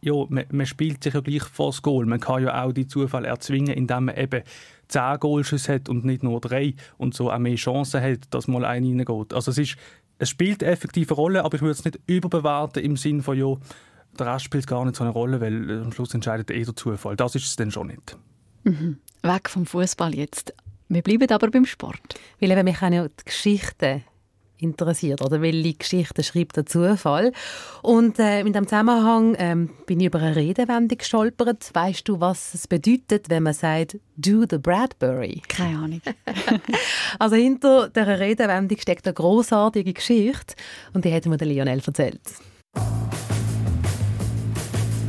ja, man, man, spielt sich ja gleich vor das Goal. Man kann ja auch die Zufall erzwingen, indem man eben 10 Goalschüsse hat und nicht nur drei und so auch mehr Chancen hat, dass mal einer reingeht. Also es, ist, es spielt eine effektive Rolle, aber ich würde es nicht überbewerten im Sinne von, ja, der Rest spielt gar nicht so eine Rolle, weil äh, am Schluss entscheidet eh der Zufall. Das ist es dann schon nicht. Mhm. Weg vom Fußball jetzt. Wir bleiben aber beim Sport. Weil eben mich auch die Geschichten interessiert oder welche Geschichte schreibt der Zufall. Und äh, in dem Zusammenhang ähm, bin ich über eine Redewendung gestolpert. Weißt du, was es bedeutet, wenn man sagt «do the Bradbury»? Keine Ahnung. (laughs) also hinter dieser Redewendung steckt eine großartige Geschichte und die hat mir der Lionel erzählt.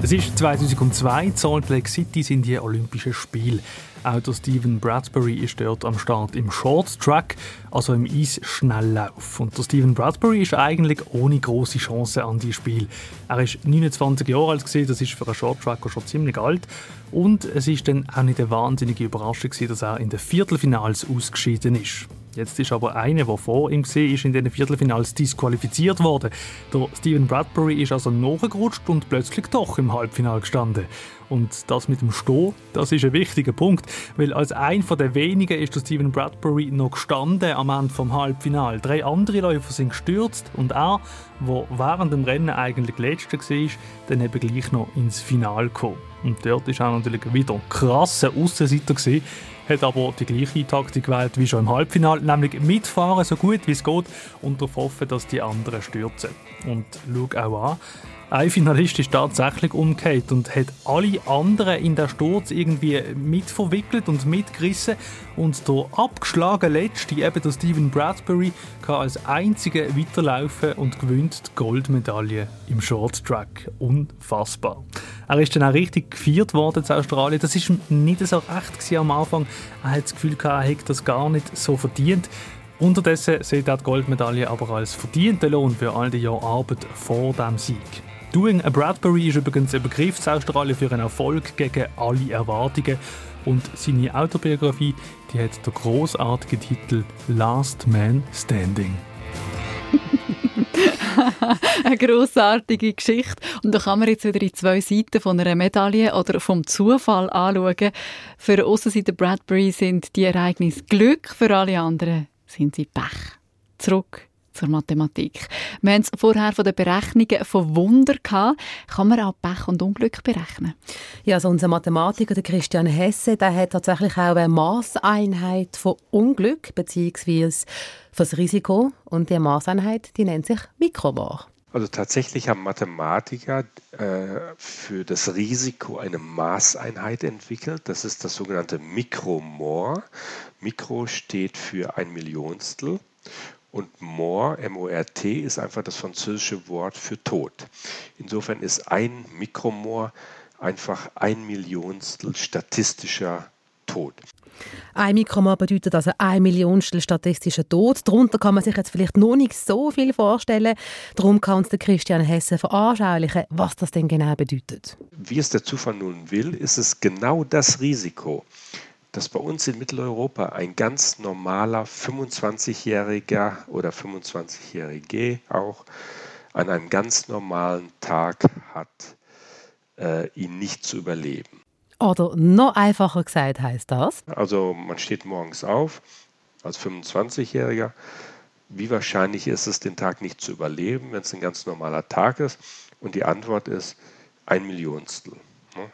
Es ist 2002, Salt Lake City sind die Olympischen Spiele. Auch der Stephen Bradbury ist dort am Start im Short Track, also im Eisschnelllauf. Und der Stephen Bradbury ist eigentlich ohne große Chance an die Spiel. Er ist 29 Jahre alt das ist für einen Short Tracker schon ziemlich alt. Und es ist dann auch nicht eine wahnsinnige Überraschung dass er in den Viertelfinals ausgeschieden ist. Jetzt ist aber einer, der vor ihm war, ist in den Viertelfinals disqualifiziert worden. Der Stephen Bradbury ist also nachgerutscht und plötzlich doch im Halbfinale gestanden. Und das mit dem Stehen, das ist ein wichtiger Punkt, weil als ein von der wenigen ist der Stephen Bradbury noch gestanden am Ende vom Halbfinale. Drei andere Läufer sind gestürzt und er, der während dem Rennen eigentlich letzter war, dann eben gleich noch ins Finale gekommen. Und dort war er natürlich wieder ein krasser Aussenseiter gewesen, hat aber die gleiche Taktik gewählt wie schon im Halbfinale, nämlich mitfahren so gut wie es geht und darauf hoffen, dass die anderen stürzen. Und schau auch an, ein Finalist ist tatsächlich umgekehrt und hat alle anderen in der Sturz irgendwie mitverwickelt und mitgerissen. Und der abgeschlagene Letzte, eben der Stephen Bradbury, kann als einziger weiterlaufen und gewinnt die Goldmedaille im Short Track. Unfassbar. Er ist dann auch richtig gefeiert worden in Australien. Das ist nicht so recht am Anfang. Er hat das Gefühl, er hätte das gar nicht so verdient. Unterdessen sieht er die Goldmedaille aber als verdienten Lohn für all die Jahre Arbeit vor dem Sieg. Doing a Bradbury ist übrigens ein Begriff in Australien für einen Erfolg gegen alle Erwartungen. Und seine Autobiografie die hat den großartigen Titel Last Man Standing. (laughs) eine grossartige Geschichte. Und da kann man jetzt wieder die zwei Seiten von einer Medaille oder vom Zufall anschauen. Für Aussenseiter Bradbury sind die Ereignisse Glück, für alle anderen sind sie Pech. Zurück zur Mathematik. Wir haben es vorher von den Berechnungen von Wunder gehabt. Kann man auch Pech und Unglück berechnen? Ja, also unser Mathematiker, der Christian Hesse, der hat tatsächlich auch eine Maßeinheit von Unglück beziehungsweise für das Risiko. Und die Maßeinheit, die nennt sich Mikromar. Also tatsächlich haben Mathematiker äh, für das Risiko eine Maßeinheit entwickelt. Das ist das sogenannte Mikromor. Mikro steht für ein Millionstel und Mort, M-O-R-T, ist einfach das französische Wort für Tod. Insofern ist ein Mikromor einfach ein Millionstel statistischer Tod. Ein Mikromor bedeutet also ein Millionstel statistischer Tod. Darunter kann man sich jetzt vielleicht noch nicht so viel vorstellen. Darum kann uns der Christian Hesse veranschaulichen, was das denn genau bedeutet. Wie es der Zufall nun will, ist es genau das Risiko, dass bei uns in Mitteleuropa ein ganz normaler 25-Jähriger oder 25-Jährige auch an einem ganz normalen Tag hat, äh, ihn nicht zu überleben. Oder noch einfacher gesagt heißt das? Also man steht morgens auf als 25-Jähriger. Wie wahrscheinlich ist es, den Tag nicht zu überleben, wenn es ein ganz normaler Tag ist? Und die Antwort ist ein Millionstel.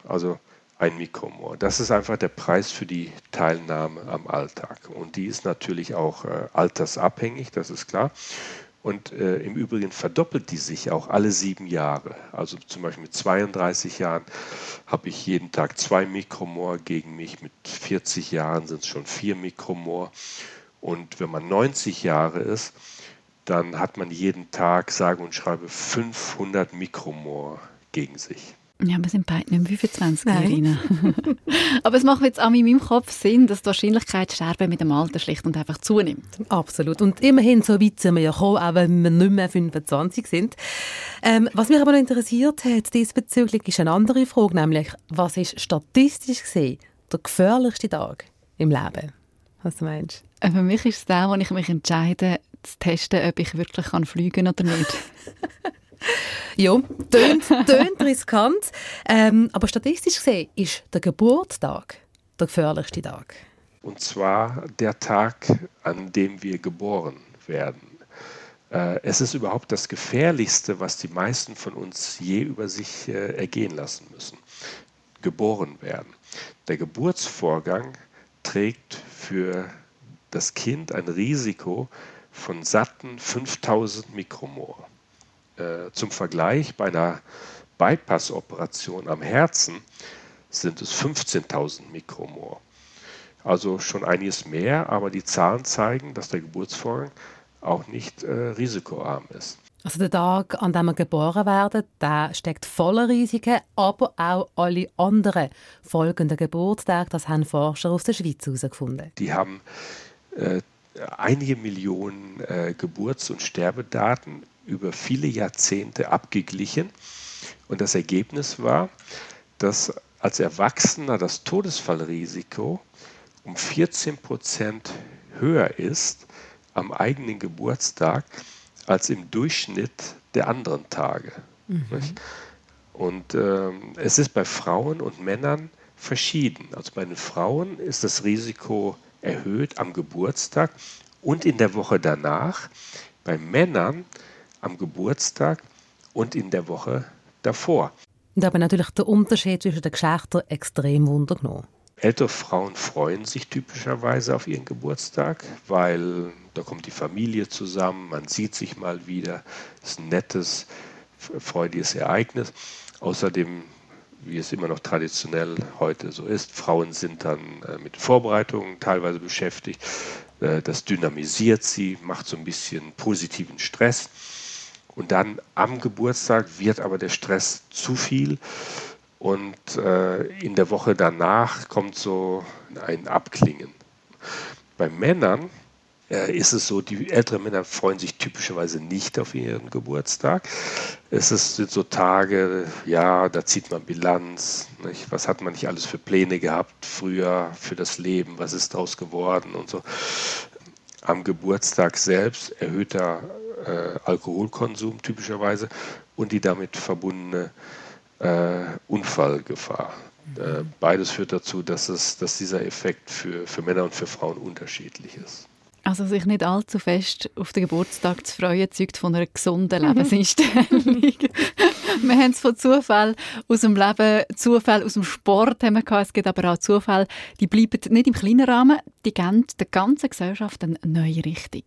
Also ein Mikromor. Das ist einfach der Preis für die Teilnahme am Alltag. Und die ist natürlich auch äh, altersabhängig, das ist klar. Und äh, im Übrigen verdoppelt die sich auch alle sieben Jahre. Also zum Beispiel mit 32 Jahren habe ich jeden Tag zwei Mikromor gegen mich. Mit 40 Jahren sind es schon vier Mikromor. Und wenn man 90 Jahre ist, dann hat man jeden Tag, sage und schreibe, 500 Mikromor gegen sich. Ja, wir sind beide nicht mehr 25, Irina. (laughs) Aber es macht jetzt auch in meinem Kopf Sinn, dass die Wahrscheinlichkeit sterben mit dem Alter schlicht und einfach zunimmt. Absolut. Und immerhin, so weit sind wir ja gekommen, auch wenn wir nicht mehr 25 sind. Ähm, was mich aber noch interessiert hat diesbezüglich, ist eine andere Frage, nämlich, was ist statistisch gesehen der gefährlichste Tag im Leben? Was du meinst? Äh, für mich ist es der, wo ich mich entscheide, zu testen, ob ich wirklich fliegen kann oder nicht. (laughs) ja, tönt, tönt riskant. Ähm, aber statistisch gesehen ist der Geburtstag der gefährlichste Tag. Und zwar der Tag, an dem wir geboren werden. Äh, es ist überhaupt das Gefährlichste, was die meisten von uns je über sich äh, ergehen lassen müssen. Geboren werden. Der Geburtsvorgang trägt für das Kind ein Risiko von satten 5000 Mikromor. Äh, zum Vergleich, bei einer Bypass-Operation am Herzen sind es 15.000 Mikromor. Also schon einiges mehr, aber die Zahlen zeigen, dass der Geburtsvorgang auch nicht äh, risikoarm ist. Also der Tag, an dem wir geboren werden, der steckt voller Risiken, aber auch alle anderen folgenden Geburtstage, das haben Forscher aus der Schweiz herausgefunden. Die haben äh, einige Millionen äh, Geburts- und Sterbedaten über viele Jahrzehnte abgeglichen. Und das Ergebnis war, dass als Erwachsener das Todesfallrisiko um 14 Prozent höher ist am eigenen Geburtstag als im Durchschnitt der anderen Tage. Mhm. Und äh, es ist bei Frauen und Männern verschieden. Also bei den Frauen ist das Risiko erhöht am Geburtstag und in der Woche danach. Bei Männern am Geburtstag und in der Woche davor. Und aber natürlich der Unterschied zwischen den Geschlechtern extrem wundergenommen. Ältere Frauen freuen sich typischerweise auf ihren Geburtstag, weil da kommt die Familie zusammen, man sieht sich mal wieder. Es ist ein nettes, freudiges Ereignis. Außerdem, wie es immer noch traditionell heute so ist, Frauen sind dann äh, mit Vorbereitungen teilweise beschäftigt. Äh, das dynamisiert sie, macht so ein bisschen positiven Stress. Und dann am Geburtstag wird aber der Stress zu viel und äh, in der Woche danach kommt so ein Abklingen. Bei Männern äh, ist es so, die älteren Männer freuen sich typischerweise nicht auf ihren Geburtstag. Es ist, sind so Tage, ja, da zieht man Bilanz. Nicht? Was hat man nicht alles für Pläne gehabt früher für das Leben? Was ist daraus geworden und so. Am Geburtstag selbst erhöhter äh, Alkoholkonsum typischerweise und die damit verbundene äh, Unfallgefahr. Äh, beides führt dazu, dass, es, dass dieser Effekt für, für Männer und für Frauen unterschiedlich ist. Also sich nicht allzu fest auf den Geburtstag zu freuen, zeugt von einer gesunden mhm. Lebenseinstellung. (laughs) wir haben es von Zufall aus dem Leben, Zufall aus dem Sport haben wir gehabt. Es gibt aber auch Zufall, die bleiben nicht im kleinen Rahmen, die geben der ganzen Gesellschaft eine neue Richtung.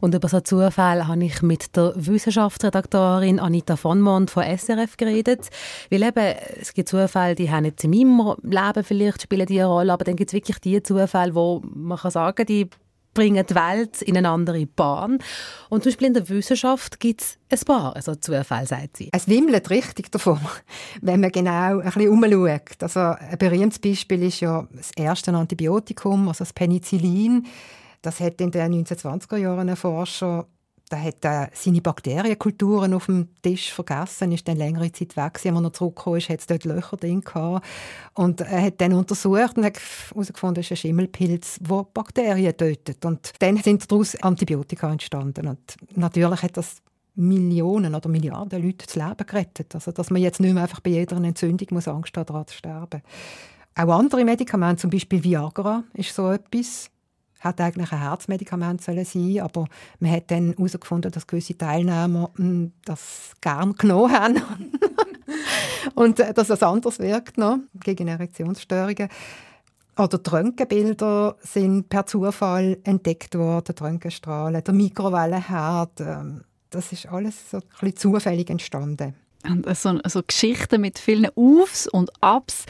Und über so Zufall habe ich mit der Wissenschaftsredaktorin Anita von Mond von SRF geredet. Weil eben, es gibt Zufälle, die haben jetzt in meinem Leben vielleicht spielen die eine Rolle, aber dann gibt es wirklich die Zufälle, wo man kann sagen, die bringen die Welt in eine andere Bahn. Und zum Beispiel in der Wissenschaft gibt es ein paar also Zufälle, sagt sie. Es wimmelt richtig davon, (laughs) wenn man genau ein bisschen umschaut. Also ein berühmtes Beispiel ist ja das erste Antibiotikum, also das Penicillin. Das hat in den 1920er Jahren ein Forscher da hat er seine Bakterienkulturen auf dem Tisch vergessen, ist dann längere Zeit weg gewesen. Als er zurückgekommen ist, hat es dort Löcher drin gehabt. Und er hat dann untersucht und hat herausgefunden, es ist ein Schimmelpilz, der Bakterien tötet. Und dann sind daraus Antibiotika entstanden. Und natürlich hat das Millionen oder Milliarden Leute das Leben gerettet. Also, dass man jetzt nicht mehr einfach bei jeder Entzündung muss Angst haben, daran zu sterben. Auch andere Medikamente, zum Beispiel Viagra, ist so etwas hat eigentlich ein Herzmedikament sollen sein, aber man hat dann herausgefunden, dass gewisse Teilnehmer hm, das gern genommen haben (laughs) und äh, dass das anders wirkt noch, gegen Erektionsstörungen. Oder die Röntgenbilder sind per Zufall entdeckt worden, die Röntgenstrahlen, der Mikrowellenherd. Ähm, das ist alles so ein bisschen zufällig entstanden. So, so Geschichten mit vielen Aufs und Abs.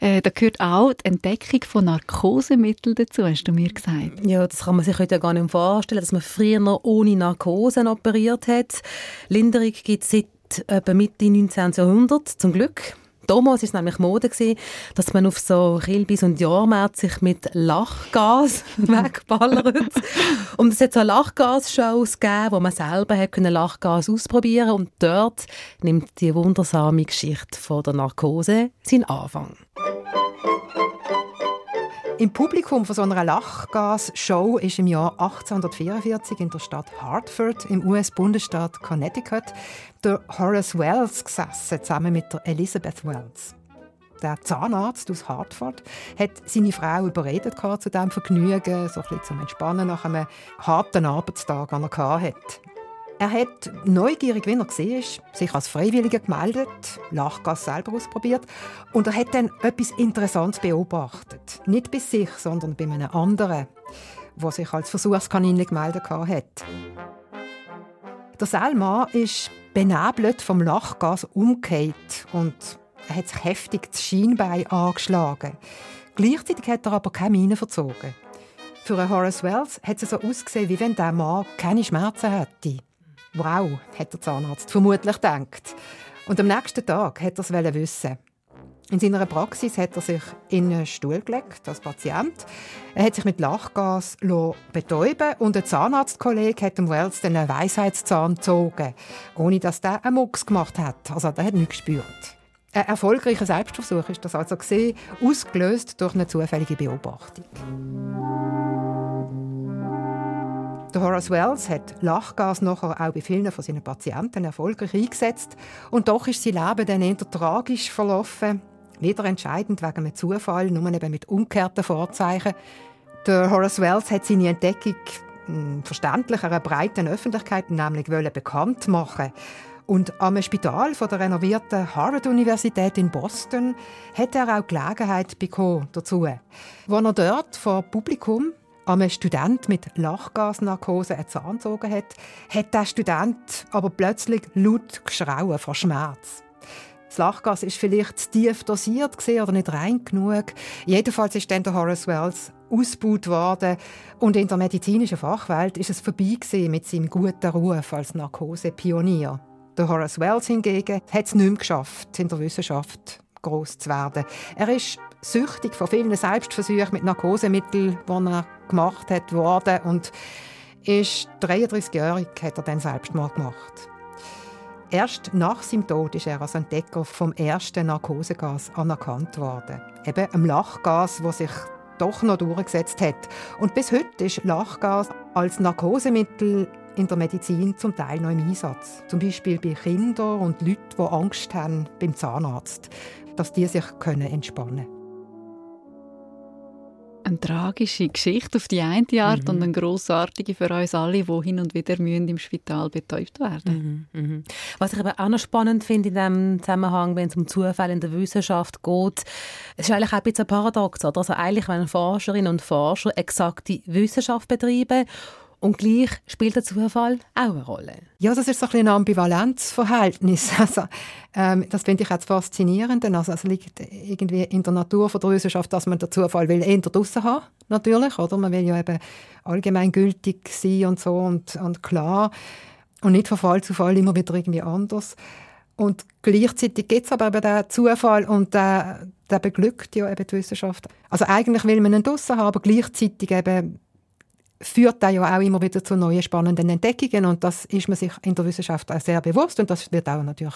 Äh, da gehört auch die Entdeckung von Narkosemitteln dazu, hast du mir gesagt. Ja, das kann man sich heute gar nicht vorstellen, dass man früher noch ohne Narkose operiert hat. Linderung gibt es seit etwa Mitte 19. Jahrhundert, zum Glück. Damals war nämlich Mode, gewesen, dass man auf so Kilbis und Jahrmärkten sich mit Lachgas (laughs) wegballert. und es hat so Lachgas-Shows gegeben, wo man selber hat können Lachgas ausprobieren und dort nimmt die wundersame Geschichte von der Narkose seinen Anfang. Im Publikum von so einer Lachgas-Show ist im Jahr 1844 in der Stadt Hartford im US-Bundesstaat Connecticut der Horace Wells gesessen, zusammen mit der Elizabeth Wells. Der Zahnarzt aus Hartford hat seine Frau überredet zu diesem Vergnügen, so ein bisschen zum Entspannen nach einem harten Arbeitstag, den er hatte. Er hat neugierig, wie er war, sich als Freiwilliger gemeldet, Lachgas selber ausprobiert und er hat dann etwas Interessantes beobachtet. Nicht bei sich, sondern bei einem anderen, der sich als Versuchskaninchen gemeldet hat. Der Selma ist benebelt vom Lachgas umgekehrt und er hat sich heftig das Schienbein angeschlagen. Gleichzeitig hat er aber keine Miene verzogen. Für Horace Wells hat es so ausgesehen, wie wenn der Mann keine Schmerzen hätte. Wow, hat der Zahnarzt vermutlich gedacht. Und am nächsten Tag hat er es wissen. In seiner Praxis hat er sich in einen Stuhl gelegt als Patient. Er hat sich mit Lachgas betäuben und ein Zahnarztkollege hat dem Wells den Weisheitszahn gezogen, ohne dass der einen Mucks gemacht hat. Also der hat nichts gespürt. Ein erfolgreicher Selbstversuch ist das also gesehen, ausgelöst durch eine zufällige Beobachtung. Der Horace Wells hat Lachgas nachher auch bei vielen von seinen Patienten erfolgreich eingesetzt. Und doch ist sein Leben dann eher tragisch verlaufen. Wieder entscheidend wegen einem Zufall, nur eben mit umgekehrten Vorzeichen. Der Horace Wells hat seine Entdeckung hm, verständlich einer breiten Öffentlichkeit nämlich bekannt machen und am Spital von der renovierten Harvard-Universität in Boston hat er auch Gelegenheit bekommen dazu. Als er dort vor Publikum einem Student mit Lachgasnarkose einen Zahn gezogen hat, hat der Student aber plötzlich laut geschrauen vor Schmerz. Das Lachgas ist vielleicht zu tief dosiert oder nicht rein genug. Jedenfalls ist dann der Horace Wells ausgebaut worden und in der medizinischen Fachwelt ist es vorbei mit seinem guten Ruf als Narkosepionier. Der Horace Wells hingegen hat es nicht mehr geschafft, in der Wissenschaft groß zu werden. Er ist süchtig von vielen Selbstversuchen mit Narkosemitteln, die er gemacht hat, worden und ist 33-jährig hat er dann Selbstmord gemacht. Erst nach seinem Tod ist er als Entdecker vom ersten Narkosegas anerkannt worden. Eben einem Lachgas, das sich doch noch durchgesetzt hat. Und bis heute ist Lachgas als Narkosemittel in der Medizin zum Teil noch im Einsatz. Zum Beispiel bei Kindern und Leuten, die Angst haben beim Zahnarzt, dass die sich entspannen können. Eine tragische Geschichte auf die eine Art mhm. und eine grossartige für uns alle, die hin und wieder müssen im Spital betäubt werden mhm. Mhm. Was ich aber auch noch spannend finde in diesem Zusammenhang, wenn es um Zufälle in der Wissenschaft geht, es ist eigentlich auch ein bisschen ein Paradox. Oder? Also eigentlich, wenn Forscherinnen und Forscher exakte Wissenschaft betreiben und gleich spielt der Zufall auch eine Rolle. Ja, das ist so ein, ein Ambivalenzverhältnis. (laughs) Also, ähm, das finde ich auch faszinierend. Also, es liegt irgendwie in der Natur von der Wissenschaft, dass man den Zufall will eher draussen haben natürlich. Oder? Man will ja eben allgemeingültig sein und so und, und klar. Und nicht von Fall zu Fall immer wieder irgendwie anders. Und gleichzeitig gibt es aber eben den Zufall und der, der beglückt ja eben die Wissenschaft. Also eigentlich will man ihn draussen haben, aber gleichzeitig eben führt da ja auch immer wieder zu neuen spannenden Entdeckungen und das ist man sich in der Wissenschaft auch sehr bewusst und das wird auch natürlich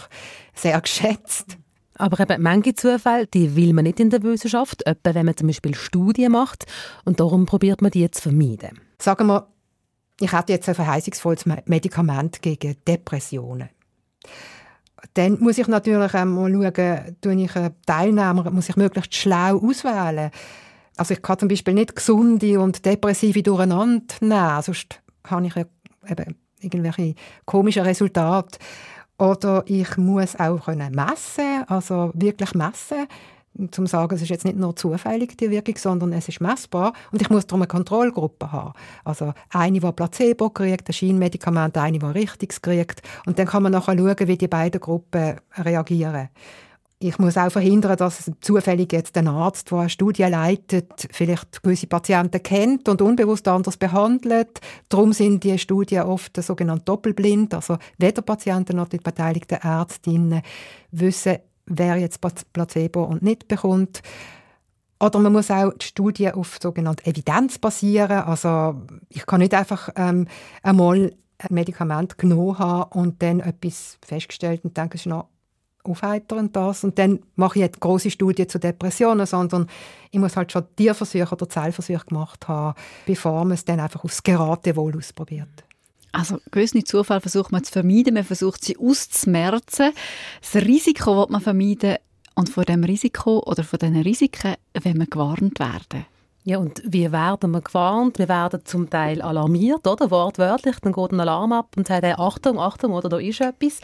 sehr geschätzt. Aber eben manche Zufälle, die will man nicht in der Wissenschaft, etwa wenn man zum Beispiel Studien macht und darum probiert man die zu vermeiden. Sagen wir, ich hätte jetzt ein verheißungsvolles Medikament gegen Depressionen. Dann muss ich natürlich einmal schauen, tue ich Teilnehmer, muss ich möglichst schlau auswählen also ich kann zum Beispiel nicht gesunde und depressive durcheinander nehmen, sonst habe ich ja eben irgendwelche komischen Resultate. Oder ich muss auch können messen, also wirklich messen, zum sagen, es ist jetzt nicht nur zufällig die Wirkung, sondern es ist messbar und ich muss darum eine Kontrollgruppe haben. Also eine, die Placebo kriegt, ein Scheinmedikament, eine, die Richtiges kriegt und dann kann man nachher schauen, wie die beiden Gruppen reagieren. Ich muss auch verhindern, dass zufällig jetzt ein Arzt, der eine Studie leitet, vielleicht gewisse Patienten kennt und unbewusst anders behandelt. Darum sind die Studien oft sogenannt doppelblind. Also weder Patienten noch die beteiligten Ärztinnen wissen, wer jetzt Placebo und nicht bekommt. Oder man muss auch die Studie auf sogenannte Evidenz basieren. Also ich kann nicht einfach ähm, einmal ein Medikament genommen haben und dann etwas festgestellt und denke, es ist noch aufheiternd das. Und dann mache ich jetzt große Studie zu Depressionen, sondern ich muss halt schon Tierversuche oder Zellversuche gemacht haben, bevor man es dann einfach aufs Geratewohl ausprobiert. Also gewisse Zufälle versucht man zu vermeiden, man versucht sie auszumerzen. Das Risiko will man vermeiden und vor dem Risiko oder von diesen Risiken will man gewarnt werden. Ja, und wie werden wir gewarnt? Wir werden zum Teil alarmiert, oder? Wortwörtlich, dann geht ein Alarm ab und sagt, hey, Achtung, Achtung, oder da ist etwas.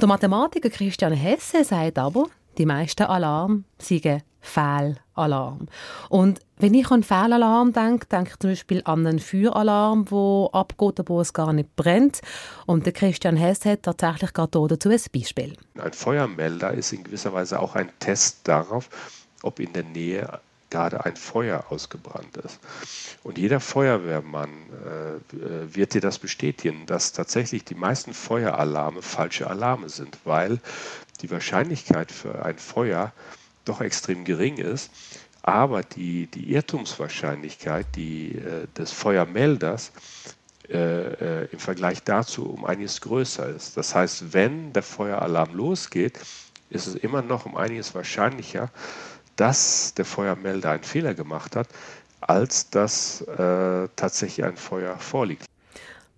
Der Mathematiker Christian Hesse sagt aber, die meisten Alarm seien Fehlalarm. Und wenn ich an Fehlalarm denke, denke ich zum Beispiel an einen Feueralarm, der abgeht, wo es gar nicht brennt. Und der Christian Hess hat tatsächlich gerade dazu ein Beispiel. Ein Feuermelder ist in gewisser Weise auch ein Test darauf, ob in der Nähe gerade ein Feuer ausgebrannt ist. Und jeder Feuerwehrmann äh, wird dir das bestätigen, dass tatsächlich die meisten Feueralarme falsche Alarme sind, weil die Wahrscheinlichkeit für ein Feuer doch extrem gering ist. Aber die, die Irrtumswahrscheinlichkeit die, äh, des Feuermelders äh, äh, im Vergleich dazu um einiges größer ist. Das heißt, wenn der Feueralarm losgeht, ist es immer noch um einiges wahrscheinlicher, dass der Feuermelder einen Fehler gemacht hat, als dass äh, tatsächlich ein Feuer vorliegt.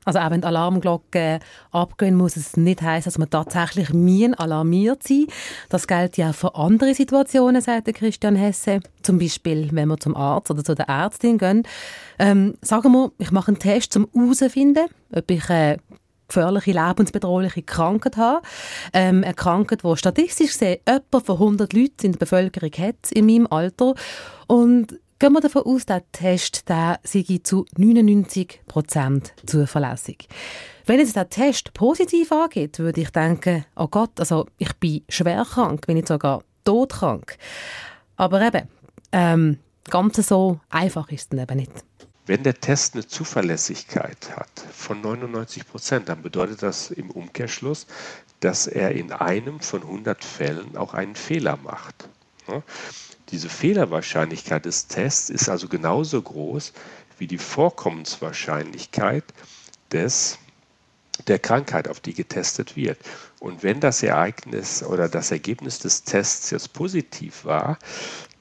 Also auch wenn die Alarmglocken abgehen, muss es nicht heißen, dass man tatsächlich mien alarmiert sein. Das gilt ja auch für andere Situationen, sagt Christian Hesse. Zum Beispiel, wenn wir zum Arzt oder zu der Ärztin gehen. Ähm, sagen wir, ich mache einen Test, um herauszufinden, ob ich eine gefährliche, lebensbedrohliche Krankheit habe. Ähm, eine Krankheit, die statistisch gesehen etwa von 100 Leuten in der Bevölkerung hat, in meinem Alter. Und Gehen wir davon aus, der Test der sei zu 99 Prozent zuverlässig. Wenn jetzt der Test positiv angeht, würde ich denken, oh Gott, also ich bin schwer krank, bin ich sogar todkrank. Aber eben, ähm, ganz so einfach ist es eben nicht. Wenn der Test eine Zuverlässigkeit hat von 99 Prozent, dann bedeutet das im Umkehrschluss, dass er in einem von 100 Fällen auch einen Fehler macht. Diese Fehlerwahrscheinlichkeit des Tests ist also genauso groß wie die Vorkommenswahrscheinlichkeit des, der Krankheit, auf die getestet wird. Und wenn das Ereignis oder das Ergebnis des Tests jetzt positiv war,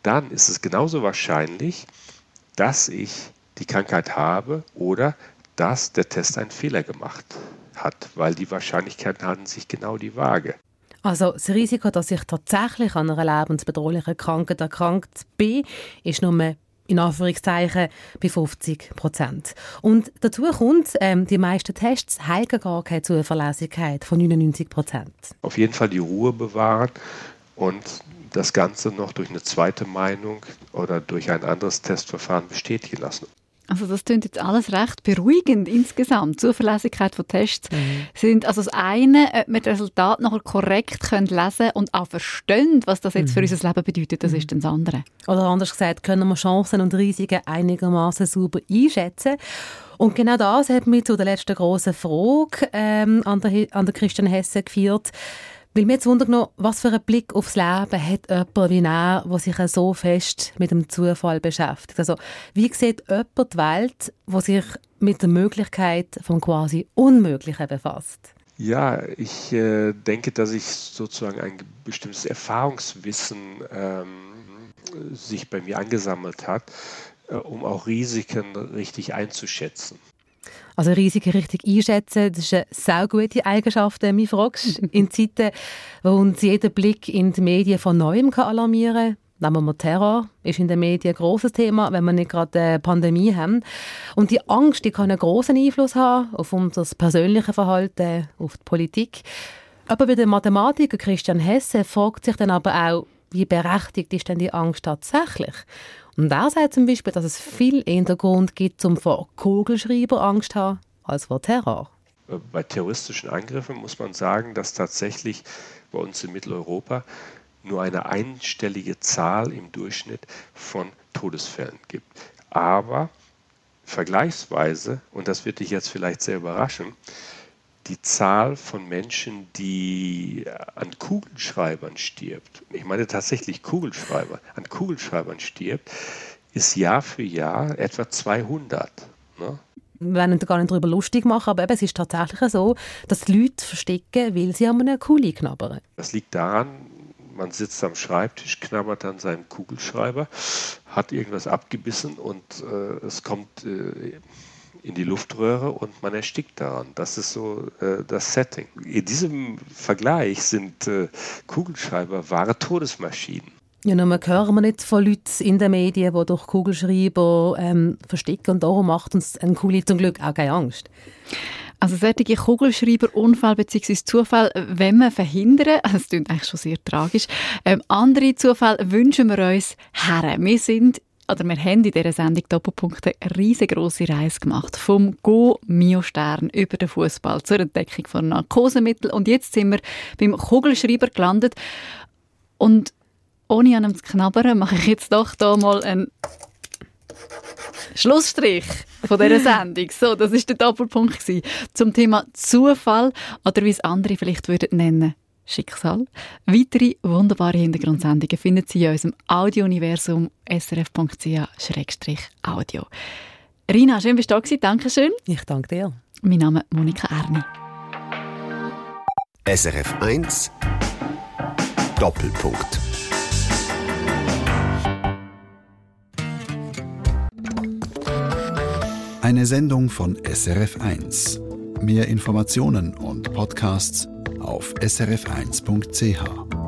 dann ist es genauso wahrscheinlich, dass ich die Krankheit habe oder dass der Test einen Fehler gemacht hat, weil die Wahrscheinlichkeiten halten sich genau die Waage. Also das Risiko, dass ich tatsächlich an einer lebensbedrohlichen Krankheit erkrankt bin, ist nur in Anführungszeichen bei 50 Prozent. Und dazu kommt, ähm, die meisten Tests haben gar keine Zuverlässigkeit von 99 Prozent. Auf jeden Fall die Ruhe bewahren und das Ganze noch durch eine zweite Meinung oder durch ein anderes Testverfahren bestätigen lassen. Also das klingt jetzt alles recht beruhigend insgesamt. Zuverlässigkeit von Tests mhm. sind also das eine, ob wir das Resultat nachher korrekt können lesen und auch verstehen, was das jetzt mhm. für unser Leben bedeutet, das mhm. ist das andere. Oder anders gesagt, können wir Chancen und Risiken einigermaßen sauber einschätzen. Und genau das hat mich zu der letzten großen Frage ähm, an, der, an der Christian Hesse geführt. Weil mir jetzt wundert was für einen Blick aufs Leben hat jemand wie er, der sich so fest mit dem Zufall beschäftigt. Also, wie sieht jemand die Welt, der sich mit der Möglichkeit vom quasi Unmöglichen befasst? Ja, ich äh, denke, dass ich sozusagen ein bestimmtes Erfahrungswissen ähm, sich bei mir angesammelt hat, äh, um auch Risiken richtig einzuschätzen. Also Risiken richtig einschätzen, das ist eine sehr gute Eigenschaft, wenn du mich fragst. (laughs) In Zeiten, wo uns jeder Blick in die Medien von Neuem kann alarmieren kann. Nehmen wir Terror, ist in den Medien ein grosses Thema, wenn wir nicht gerade eine Pandemie haben. Und die Angst, die kann einen grossen Einfluss haben auf unser persönliches Verhalten, auf die Politik. Aber wie der Mathematiker Christian Hesse fragt sich dann aber auch, wie berechtigt ist denn die Angst tatsächlich? Und er sagt zum Beispiel, dass es viel Hintergrund gibt, um vor Kugelschreiber Angst zu haben, als vor Terror. Bei terroristischen Angriffen muss man sagen, dass tatsächlich bei uns in Mitteleuropa nur eine einstellige Zahl im Durchschnitt von Todesfällen gibt. Aber vergleichsweise, und das wird dich jetzt vielleicht sehr überraschen, die Zahl von Menschen, die an Kugelschreibern stirbt, ich meine tatsächlich Kugelschreiber, an Kugelschreibern stirbt, ist Jahr für Jahr etwa 200. Ne? Wir wollen uns gar nicht darüber lustig machen, aber eben, es ist tatsächlich so, dass die Leute verstecken, weil sie an einem Kuli knabbern. Das liegt daran, man sitzt am Schreibtisch, knabbert an seinem Kugelschreiber, hat irgendwas abgebissen und äh, es kommt äh, in die Luftröhre und man erstickt daran. Das ist so äh, das Setting. In diesem Vergleich sind äh, Kugelschreiber wahre Todesmaschinen. Ja, man hören wir nicht von Leuten in den Medien, die durch Kugelschreiber ähm, verstecken und darum macht uns ein Kuli zum Glück auch keine Angst. Also solche Kugelschreiberunfall bzw. Zufall, wenn wir verhindern, also (laughs) das klingt eigentlich schon sehr tragisch, ähm, andere Zufälle wünschen wir uns her. Wir sind oder wir haben in dieser Sendung Doppelpunkte eine riesengroße Reise gemacht. Vom Go-Mio-Stern über den Fußball zur Entdeckung von Narkosemitteln. Und jetzt sind wir beim Kugelschreiber gelandet. Und ohne an ihm zu knabbern, mache ich jetzt doch hier mal einen Schlussstrich von dieser (laughs) Sendung. So, das ist der Doppelpunkt zum Thema Zufall oder wie es andere vielleicht würden nennen Schicksal. Weitere wunderbare Hintergrundsendungen finden Sie in unserem Audiouniversum srf.ch-audio. Rina, schön bist du da gewesen. Dankeschön. Ich danke dir. Mein Name ist Monika Erni. SRF 1 Doppelpunkt. Eine Sendung von SRF 1 Mehr Informationen und Podcasts auf srf1.ch.